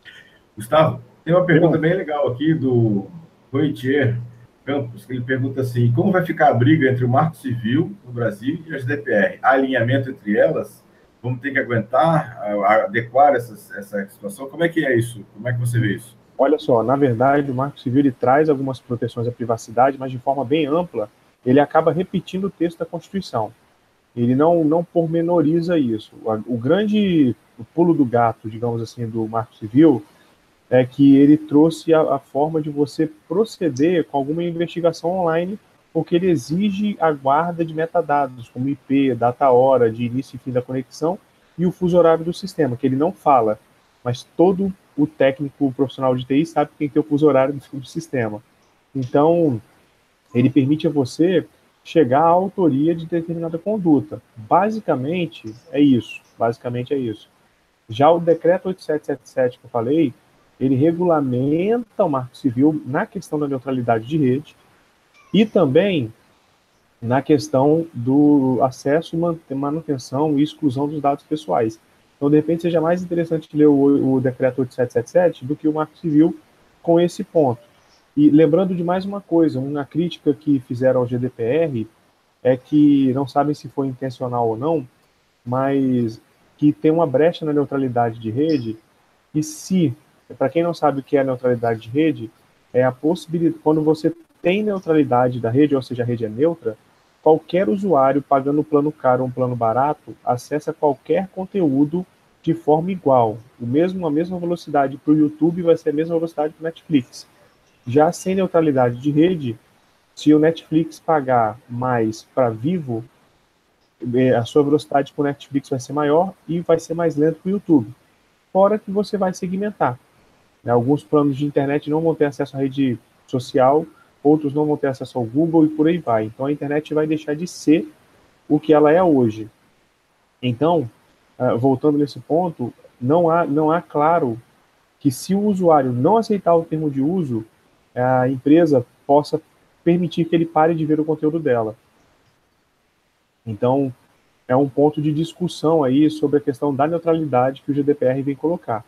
[SPEAKER 1] Gustavo, tem uma pergunta bem legal aqui do Roitier Campos, que ele pergunta assim: como vai ficar a briga entre o Marco Civil no Brasil e as DPR? Há alinhamento entre elas? Vamos ter que aguentar, adequar essa, essa situação? Como é que é isso? Como é que você vê isso?
[SPEAKER 2] Olha só, na verdade, o Marco Civil ele traz algumas proteções à privacidade, mas de forma bem ampla, ele acaba repetindo o texto da Constituição. Ele não, não pormenoriza isso. O, grande pulo do gato, digamos assim, do Marco Civil é que ele trouxe a, a forma de você proceder com alguma investigação online, porque ele exige a guarda de metadados, como IP, data hora, de início e fim da conexão, e o fuso horário do sistema, que ele não fala, mas todo o técnico profissional de TI sabe que tem ter o fuso horário do sistema. Então, ele permite a você chegar à autoria de determinada conduta. Basicamente, é isso. Basicamente é isso. Já o decreto 8777 que eu falei, ele regulamenta o marco civil na questão da neutralidade de rede e também na questão do acesso, manutenção e exclusão dos dados pessoais. Então, de repente, seja mais interessante ler o, o decreto 8777 do que o Marco Civil com esse ponto. E lembrando de mais uma coisa, uma crítica que fizeram ao GDPR é que não sabem se foi intencional ou não, mas que tem uma brecha na neutralidade de rede e se, para quem não sabe o que é neutralidade de rede, é a possibilidade, quando você tem neutralidade da rede, ou seja, a rede é neutra, qualquer usuário pagando um plano caro ou um plano barato acessa qualquer conteúdo de forma igual. O mesmo, a mesma velocidade para o YouTube vai ser a mesma velocidade para o Netflix. Já sem neutralidade de rede, se o Netflix pagar mais para Vivo, é, a sua velocidade para o Netflix vai ser maior e vai ser mais lento para o YouTube. Fora que você vai segmentar. Né? Alguns planos de internet não vão ter acesso à rede social, outros não vão ter acesso ao Google e por aí vai. Então a internet vai deixar de ser o que ela é hoje. Então, uh, voltando nesse ponto, não há, não há claro que se o usuário não aceitar o termo de uso, a empresa possa permitir que ele pare de ver o conteúdo dela. Então, é um ponto de discussão aí sobre a questão da neutralidade que o GDPR vem colocar.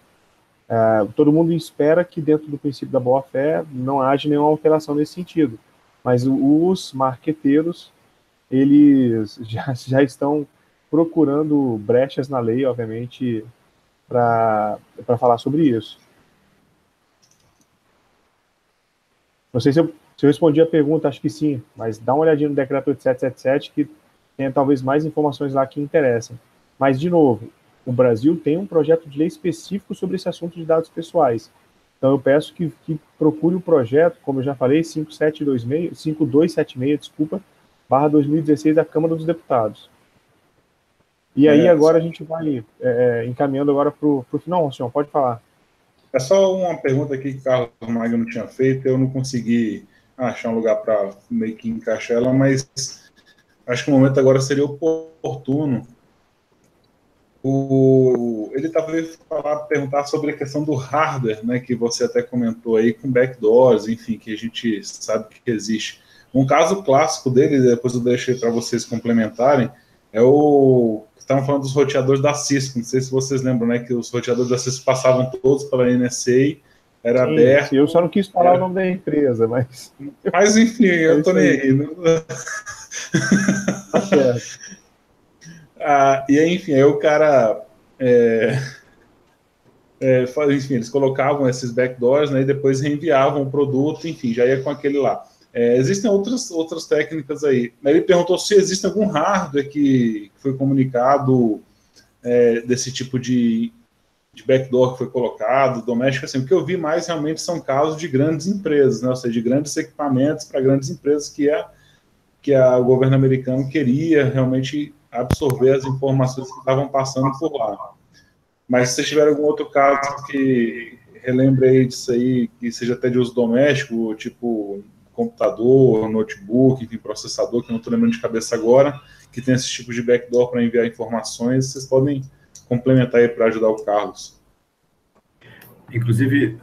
[SPEAKER 2] Uh, todo mundo espera que dentro do princípio da boa-fé não haja nenhuma alteração nesse sentido, mas os marqueteiros, eles (laughs) já, já estão procurando brechas na lei, obviamente, para falar sobre isso. Não sei se eu, se eu respondi a pergunta, acho que sim, mas dá uma olhadinha no decreto 8777 que tem talvez mais informações lá que interessam. Mas, de novo, o Brasil tem um projeto de lei específico sobre esse assunto de dados pessoais. Então, eu peço que, que procure o projeto, como eu já falei, 5726, 5276, desculpa, barra 2016 da Câmara dos Deputados. E aí é, agora a gente vai é, é encaminhando agora para o final, senhor, pode falar.
[SPEAKER 4] É só uma pergunta aqui que o Carlos Magno tinha feito, eu não consegui achar um lugar para meio que encaixar ela, mas acho que o momento agora seria oportuno. O, ele talvez falar, perguntar sobre a questão do hardware, né, que você até comentou aí, com backdoors, enfim, que a gente sabe que existe. Um caso clássico dele, depois eu deixei para vocês complementarem, é o estavam falando dos roteadores da Cisco. Não sei se vocês lembram, né? Que os roteadores da Cisco passavam todos pela NSA, era sim, aberto.
[SPEAKER 2] Eu só não quis falar era... o nome da empresa, mas. (laughs)
[SPEAKER 4] Mas enfim, eu tô nem aí. Né? Tá (laughs) ah, e aí, enfim, aí o cara. É... É, enfim, eles colocavam esses backdoors, né, e depois reenviavam o produto, enfim, já ia com aquele lá. É, existem outras, outras técnicas aí. Ele perguntou se existe algum hardware que foi comunicado é, desse tipo de de backdoor que foi colocado, doméstico, assim, o que eu vi mais realmente são casos de grandes empresas, né, ou seja, de grandes equipamentos para grandes empresas que é que a, o governo americano queria realmente absorver as informações que estavam passando por lá. Mas se tiver algum outro caso que relembre aí disso aí, que seja até de uso doméstico, tipo computador, notebook, enfim, processador, que eu não estou lembrando de cabeça agora, que tem esse tipo de backdoor para enviar informações, vocês podem complementar aí para ajudar o Carlos.
[SPEAKER 1] Inclusive,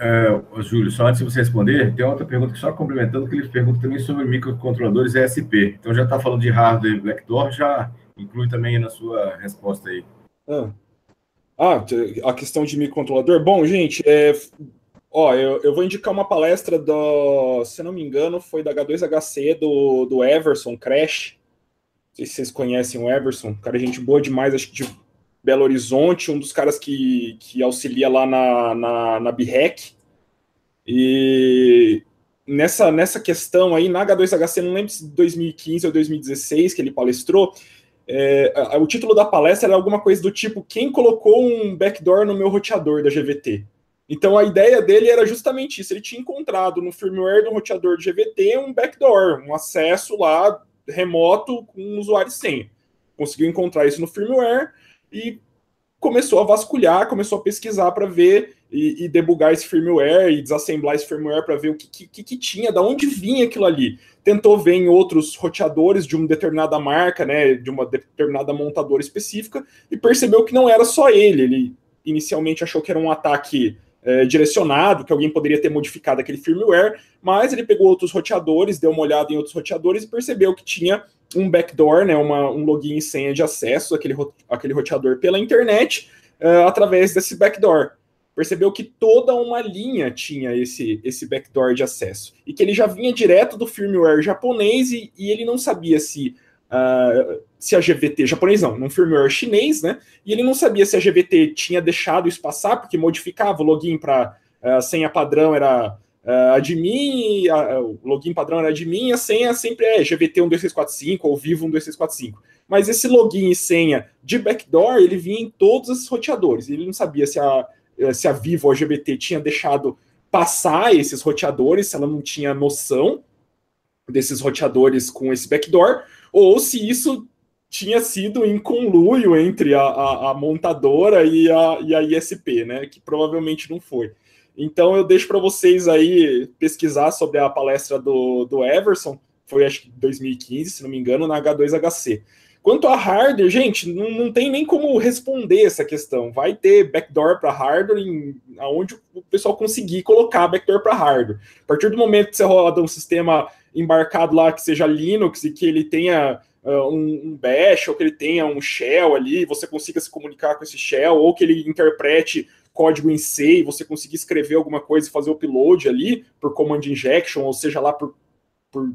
[SPEAKER 1] uh, Júlio, só antes de você responder, tem outra pergunta que só complementando, que ele pergunta também sobre microcontroladores ESP. Então já está falando de hardware backdoor, já inclui também na sua resposta aí.
[SPEAKER 3] Ah, ah a questão de microcontrolador. Bom, gente, é, ó, eu, eu vou indicar uma palestra do, se não me engano, foi da H2HC do, do Everson Crash. Não sei se vocês conhecem o Everson, cara, gente boa demais, acho que de Belo Horizonte, um dos caras que, que auxilia lá na, na, na BREC. E nessa, nessa questão aí, na H2HC, não lembro se 2015 ou 2016 que ele palestrou, é, o título da palestra era alguma coisa do tipo: Quem colocou um backdoor no meu roteador da GVT? Então a ideia dele era justamente isso: ele tinha encontrado no firmware do roteador de GVT um backdoor, um acesso lá remoto com um usuário e senha. Conseguiu encontrar isso no firmware e começou a vasculhar, começou a pesquisar para ver e, e, debugar esse firmware e desassemblar esse firmware para ver o que, que, que, tinha, da onde vinha aquilo ali. Tentou ver em outros roteadores de uma determinada marca, né, de uma determinada montadora específica, e percebeu que não era só ele. Ele inicialmente achou que era um ataque é, direcionado, que alguém poderia ter modificado aquele firmware, mas ele pegou outros roteadores, deu uma olhada em outros roteadores e percebeu que tinha um backdoor, né, uma, um login e senha de acesso àquele, àquele roteador pela internet uh, através desse backdoor. Percebeu que toda uma linha tinha esse, esse backdoor de acesso e que ele já vinha direto do firmware japonês e, e ele não sabia se uh, se a GVT, japonês não, num firmware chinês, né? E ele não sabia se a GVT tinha deixado isso passar, porque modificava o login para uh, eh, senha padrão era uh, admin, o login padrão era admin, a senha sempre é GVT 12645 ou Vivo 12645. Mas esse login e senha de backdoor, ele vinha em todos esses roteadores. Ele não sabia se a, se a Vivo ou a GVT tinha deixado passar esses roteadores, se ela não tinha noção desses roteadores com esse backdoor, ou se isso tinha sido em conluio entre a, a, a montadora e a, e a ISP, né? Que provavelmente não foi. Então eu deixo para vocês aí pesquisar sobre a palestra do, do Everson, foi acho que 2015, se não me engano, na H2HC. Quanto a hardware, gente, não, não tem nem como responder essa questão. Vai ter backdoor para hardware em aonde o pessoal conseguir colocar backdoor para hardware. A partir do momento que você roda um sistema embarcado lá que seja Linux e que ele tenha uh, um, um, bash ou que ele tenha um shell ali, você consiga se comunicar com esse shell ou que ele interprete código em C e você conseguir escrever alguma coisa e fazer o upload ali por command injection, ou seja lá por, por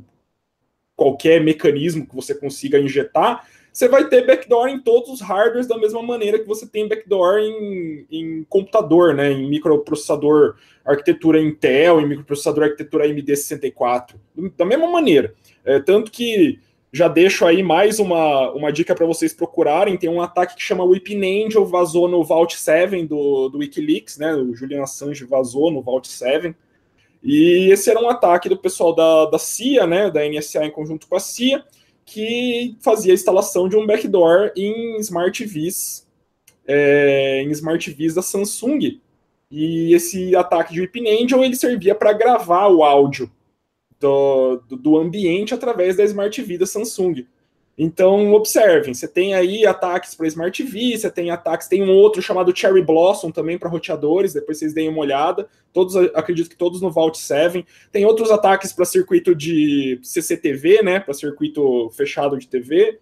[SPEAKER 3] qualquer mecanismo que você consiga injetar, você vai ter backdoor em todos os hardwares da mesma maneira que você tem backdoor em, em computador, né? Em microprocessador arquitetura Intel, em microprocessador arquitetura AMD64. Da mesma maneira. É, tanto que já deixo aí mais uma, uma dica para vocês procurarem. Tem um ataque que chama Weeping Angel, vazou no Vault 7 do, do Wikileaks, né? O Julian Assange vazou no Vault 7. E esse era um ataque do pessoal da, da CIA, né? Da NSA em conjunto com a CIA que fazia a instalação de um backdoor em Smart TVs, é, em Smart TVs da Samsung. E esse ataque de Weeping Angel ele servia para gravar o áudio do, do, do, ambiente através da Smart TV da Samsung. Então, observem, você tem aí ataques para Smart TV, você tem ataques, tem um outro chamado Cherry Blossom também para roteadores, depois vocês deem uma olhada. Todos, acredito que todos no Vault 7. Tem outros ataques para circuito de CCTV, né, para circuito fechado de TV.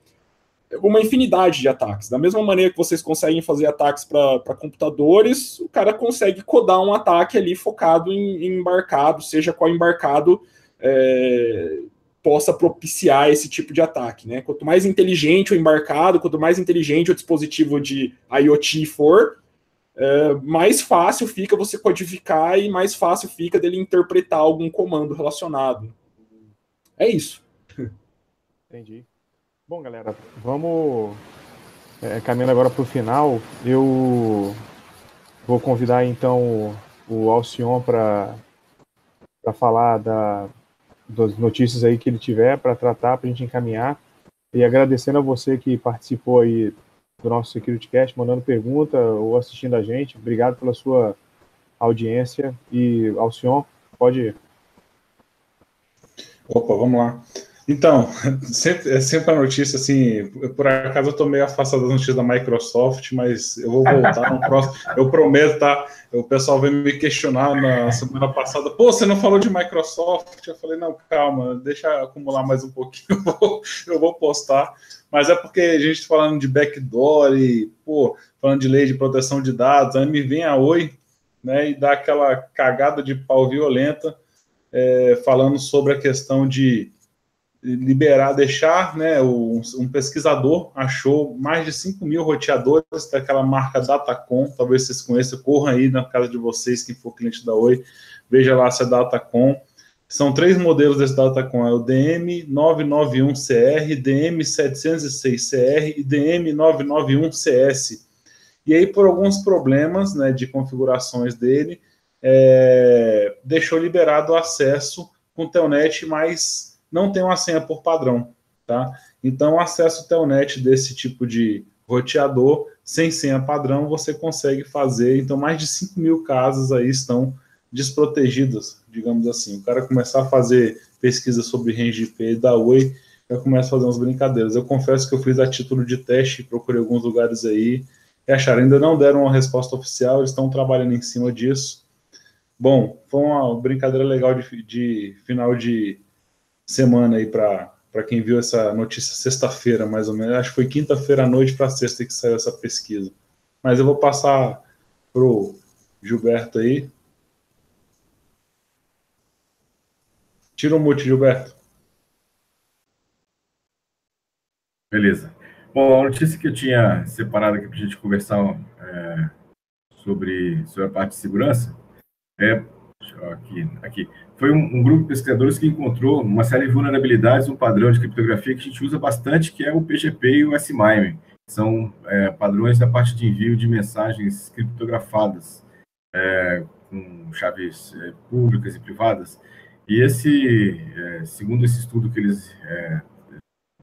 [SPEAKER 3] Uma infinidade de ataques. Da mesma maneira que vocês conseguem fazer ataques para computadores, o cara consegue codar um ataque ali focado em, em embarcado, seja qual embarcado é, possa propiciar esse tipo de ataque. Né? Quanto mais inteligente o embarcado, quanto mais inteligente o dispositivo de IoT for, é, mais fácil fica você codificar e mais fácil fica dele interpretar algum comando relacionado. É isso. (laughs)
[SPEAKER 2] Entendi. Bom, galera, vamos é, caminhando agora para o final. Eu vou convidar então o, Alcion para falar da, das notícias aí que ele tiver para tratar, para a gente encaminhar. E agradecendo a você que participou aí do nosso Security Cast, mandando pergunta ou assistindo a gente. Obrigado pela sua audiência. E Alcion, pode ir.
[SPEAKER 4] Opa, vamos lá. Então, (laughs) sempre, é sempre a notícia assim, por acaso eu tô meio afastado das notícias da Microsoft, mas eu vou voltar no próximo, (laughs) eu prometo, tá? O pessoal veio me questionar na semana passada, pô, você não falou de Microsoft? Eu falei, não, calma, deixa acumular mais um pouquinho, (laughs) eu vou, eu vou postar. Mas é porque a gente tá falando de backdoor e, pô, falando de lei de proteção de dados, aí me vem a Oi, né, e dá aquela cagada de pau violenta, é, falando sobre a questão de liberar, deixar, né, um, um, pesquisador achou mais de 5 mil roteadores daquela marca Datacom, talvez vocês conheçam, corram aí na casa de vocês, quem for cliente da Oi, veja lá se é Datacom. São três modelos desse Datacom, é o DM991CR, DM706CR e DM991CS. E aí, por alguns problemas né, de configurações dele, é, deixou liberado o acesso com Telnet mais não tem uma senha por padrão, tá? Então, acesso telnet desse tipo de roteador, sem senha padrão, você consegue fazer. Então, mais de 5 mil casas aí estão desprotegidas, digamos assim. O cara começar a fazer pesquisa sobre range IP da Oi, já começa a fazer umas brincadeiras. Eu confesso que eu fiz a título de teste, procurei alguns lugares aí, e acharam, ainda não deram uma resposta oficial, eles estão trabalhando em cima disso. Bom, foi uma brincadeira legal de, de final de semana aí para quem viu essa notícia sexta-feira, mais ou menos. Acho que foi quinta-feira à noite para sexta que saiu essa pesquisa. Mas eu vou passar pro Gilberto aí. Tira o mute, Gilberto.
[SPEAKER 1] Beleza. Bom, a notícia que eu tinha separado aqui para a gente conversar é, sobre, sobre a parte de segurança é aqui, aqui. Foi um, um, grupo de pesquisadores que encontrou uma série de vulnerabilidades, um padrão de criptografia que a gente usa bastante, que é o PGP e o SMIME. São é, padrões da parte de envio de mensagens criptografadas, é, com chaves é, públicas e privadas. E esse, é, segundo esse estudo que eles é,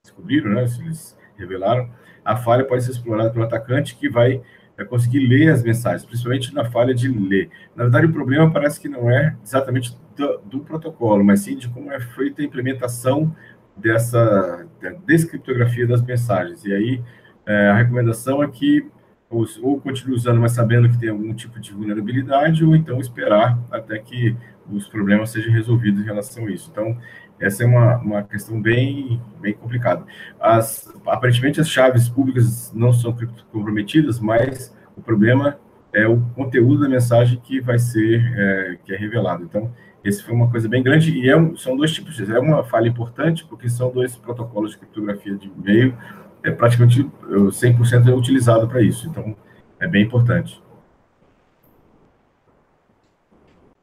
[SPEAKER 1] descobriram, né, eles revelaram, a falha pode ser explorada pelo atacante que vai é conseguir ler as mensagens, principalmente na falha de ler. Na verdade, o problema parece que não é exatamente do, do protocolo, mas sim de como é feita a implementação dessa descriptografia das mensagens. E aí, é, a recomendação é que ou, ou continue usando, mas sabendo que tem algum tipo de vulnerabilidade, ou então esperar até que os problemas sejam resolvidos em relação a isso. Então, essa é uma, uma questão bem, bem complicada. As, aparentemente, as chaves públicas não são comprometidas, mas o problema é o conteúdo da mensagem que vai ser é, que é revelado. Então, esse foi uma coisa bem grande e é, são dois tipos de. É uma falha importante, porque são dois protocolos de criptografia de e-mail, é praticamente 100% é utilizado para isso. Então, é bem importante.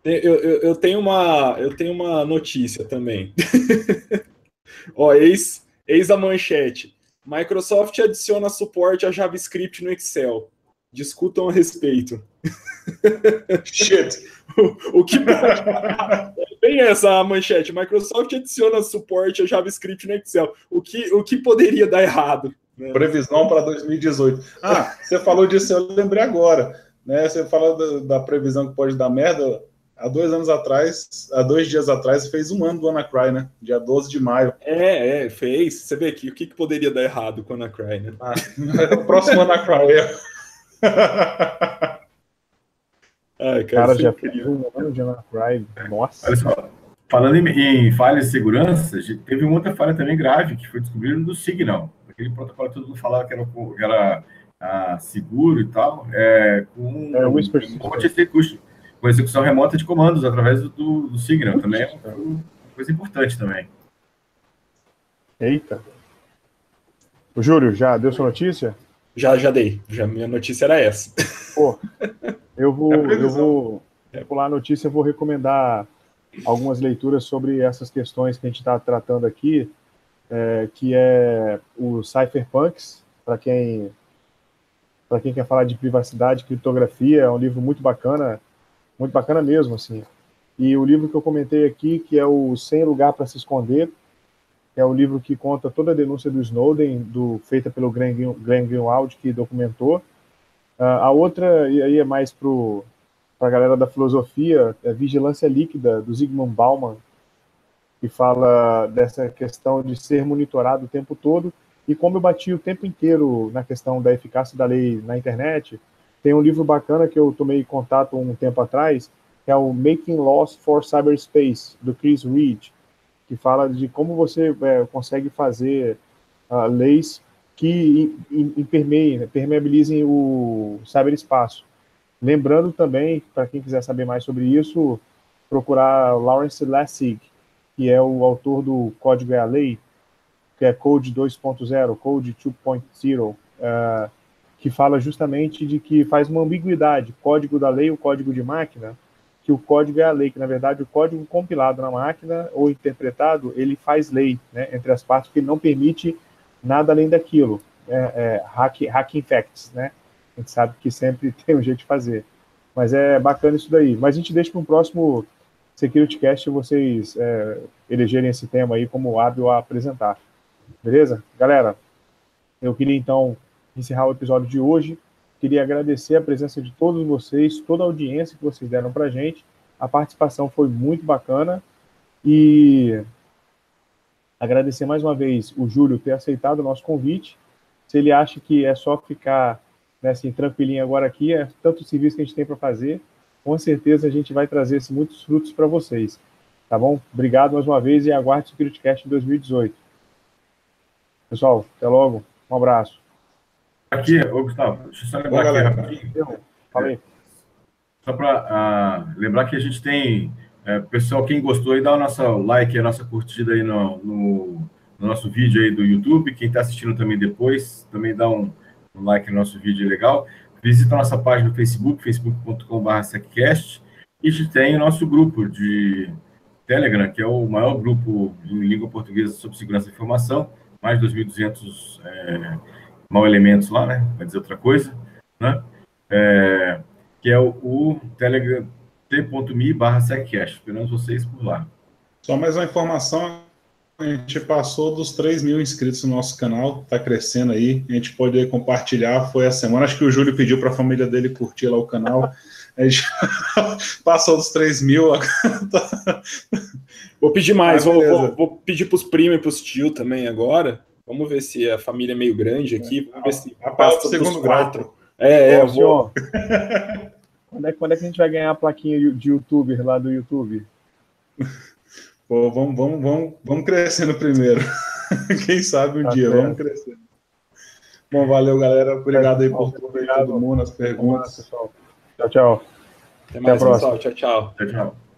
[SPEAKER 3] Eu, eu, eu, tenho uma, eu tenho uma notícia também. (laughs) Ó, eis, eis a manchete. Microsoft adiciona suporte a JavaScript no Excel. Discutam a respeito. (laughs)
[SPEAKER 4] Shit.
[SPEAKER 3] o, o que Bem essa manchete. Microsoft adiciona suporte a JavaScript no Excel. O que, o que poderia dar errado?
[SPEAKER 4] Né? Previsão para 2018. Ah, você falou disso, eu lembrei agora. Né? Você fala da, da previsão que pode dar merda há dois anos atrás, há dois dias atrás, fez um ano do Anacry, né? Dia 12 de maio.
[SPEAKER 3] É, é, fez. Você vê aqui, o que, que poderia dar errado com o Anacry, né? Ah,
[SPEAKER 4] o próximo Anacry.
[SPEAKER 2] Ai, cara, cara já fez um ano de Anacry. Nossa. Olha só,
[SPEAKER 1] falando em, em falhas de segurança, teve uma outra falha também grave, que foi descobrida do Signal. Aquele protocolo que todo mundo falava que era, que era ah, seguro e tal, é, com
[SPEAKER 2] é, um monte
[SPEAKER 1] de custo com execução remota de comandos através do, do Signal. Também é uma coisa importante também.
[SPEAKER 2] Eita. O Júlio, já deu sua notícia?
[SPEAKER 3] Já, já dei. Já minha notícia era essa.
[SPEAKER 2] Pô, eu vou, (laughs) é eu vou pular a notícia, eu vou recomendar algumas leituras sobre essas questões que a gente está tratando aqui, é, que é o Cypherpunks, para quem para quem quer falar de privacidade, criptografia, é um livro muito bacana, muito bacana mesmo, assim. E o livro que eu comentei aqui, que é o Sem Lugar para Se Esconder, é o livro que conta toda a denúncia do Snowden, do, feita pelo Glenn, Glenn Greenwald, que documentou. Uh, a outra, e aí é mais para a galera da filosofia, é Vigilância Líquida, do Zygmunt Bauman, que fala dessa questão de ser monitorado o tempo todo. E como eu bati o tempo inteiro na questão da eficácia da lei na internet, tem um livro bacana que eu tomei contato um tempo atrás, que é o Making Laws for Cyberspace, do Chris Reed, que fala de como você é, consegue fazer uh, leis que impermeiem, permeabilizem o cyberespaço. Lembrando também, para quem quiser saber mais sobre isso, procurar Lawrence Lessig, que é o autor do Código é a Lei, que é Code 2.0, Code 2.0, uh, que fala justamente de que faz uma ambiguidade, código da lei o código de máquina, que o código é a lei, que na verdade o código compilado na máquina ou interpretado, ele faz lei, né, entre as partes, que não permite nada além daquilo, é, é, hack, hacking facts, né, a gente sabe que sempre (laughs) tem um jeito de fazer, mas é bacana isso daí, mas a gente deixa para um próximo SecurityCast vocês é, elegerem esse tema aí como hábil a apresentar. Beleza? Galera, eu queria então encerrar o episódio de hoje. Queria agradecer a presença de todos vocês, toda a audiência que vocês deram para gente. A participação foi muito bacana e agradecer mais uma vez o Júlio ter aceitado o nosso convite. Se ele acha que é só ficar né, assim, tranquilinho agora aqui, é tanto serviço que a gente tem para fazer com certeza a gente vai trazer muitos frutos para vocês. Tá bom? Obrigado mais uma vez e aguarde o SecurityCast 2018. Pessoal, até logo. Um abraço.
[SPEAKER 1] Aqui, ô Gustavo, deixa eu só lembrar Bom, aqui rapidinho. Falei. Só para uh, ah, lembrar que a gente tem, é, pessoal, quem gostou aí, dá o nosso like, a nossa curtida aí no, no, no nosso vídeo aí do YouTube. Quem está assistindo também depois, também dá um, um like no nosso vídeo legal. Visita nossa página no Facebook, facebook.com.br seccast, e a gente tem o nosso grupo de Telegram, que é o maior grupo em língua portuguesa sobre segurança da informação, mais de 2.200 é, mal elementos lá, né? Vai dizer outra coisa, né? É, que é o, o Telegram t.me barra seccast. Esperamos vocês por lá.
[SPEAKER 4] Só mais uma informação, a gente passou dos 3 mil inscritos no nosso canal, está crescendo aí. A gente pode compartilhar. Foi a semana, acho que o Júlio pediu para a família dele curtir lá o canal. A gente (laughs) passou dos 3 mil.
[SPEAKER 3] vou pedir mais, ah, vou, vou, vou, pedir para os primos e para os tios também agora. Vamos ver se a família é meio grande aqui. Vamos ver se
[SPEAKER 4] a, passa segundo quatro.
[SPEAKER 3] É, é, eu vou. (laughs)
[SPEAKER 2] Quando é, quando é que a gente vai ganhar a plaquinha de youtuber lá do YouTube? (laughs)
[SPEAKER 4] Pô, vamos, vamos, vamos, vamos crescendo primeiro. (laughs) Quem sabe um tá dia, certo. vamos crescendo. Bom, valeu, galera. Obrigado aí por todo mundo, as perguntas.
[SPEAKER 2] Tchau, tchau.
[SPEAKER 3] Até mais, Até pessoal. Tchau, tchau.
[SPEAKER 1] Tchau, tchau.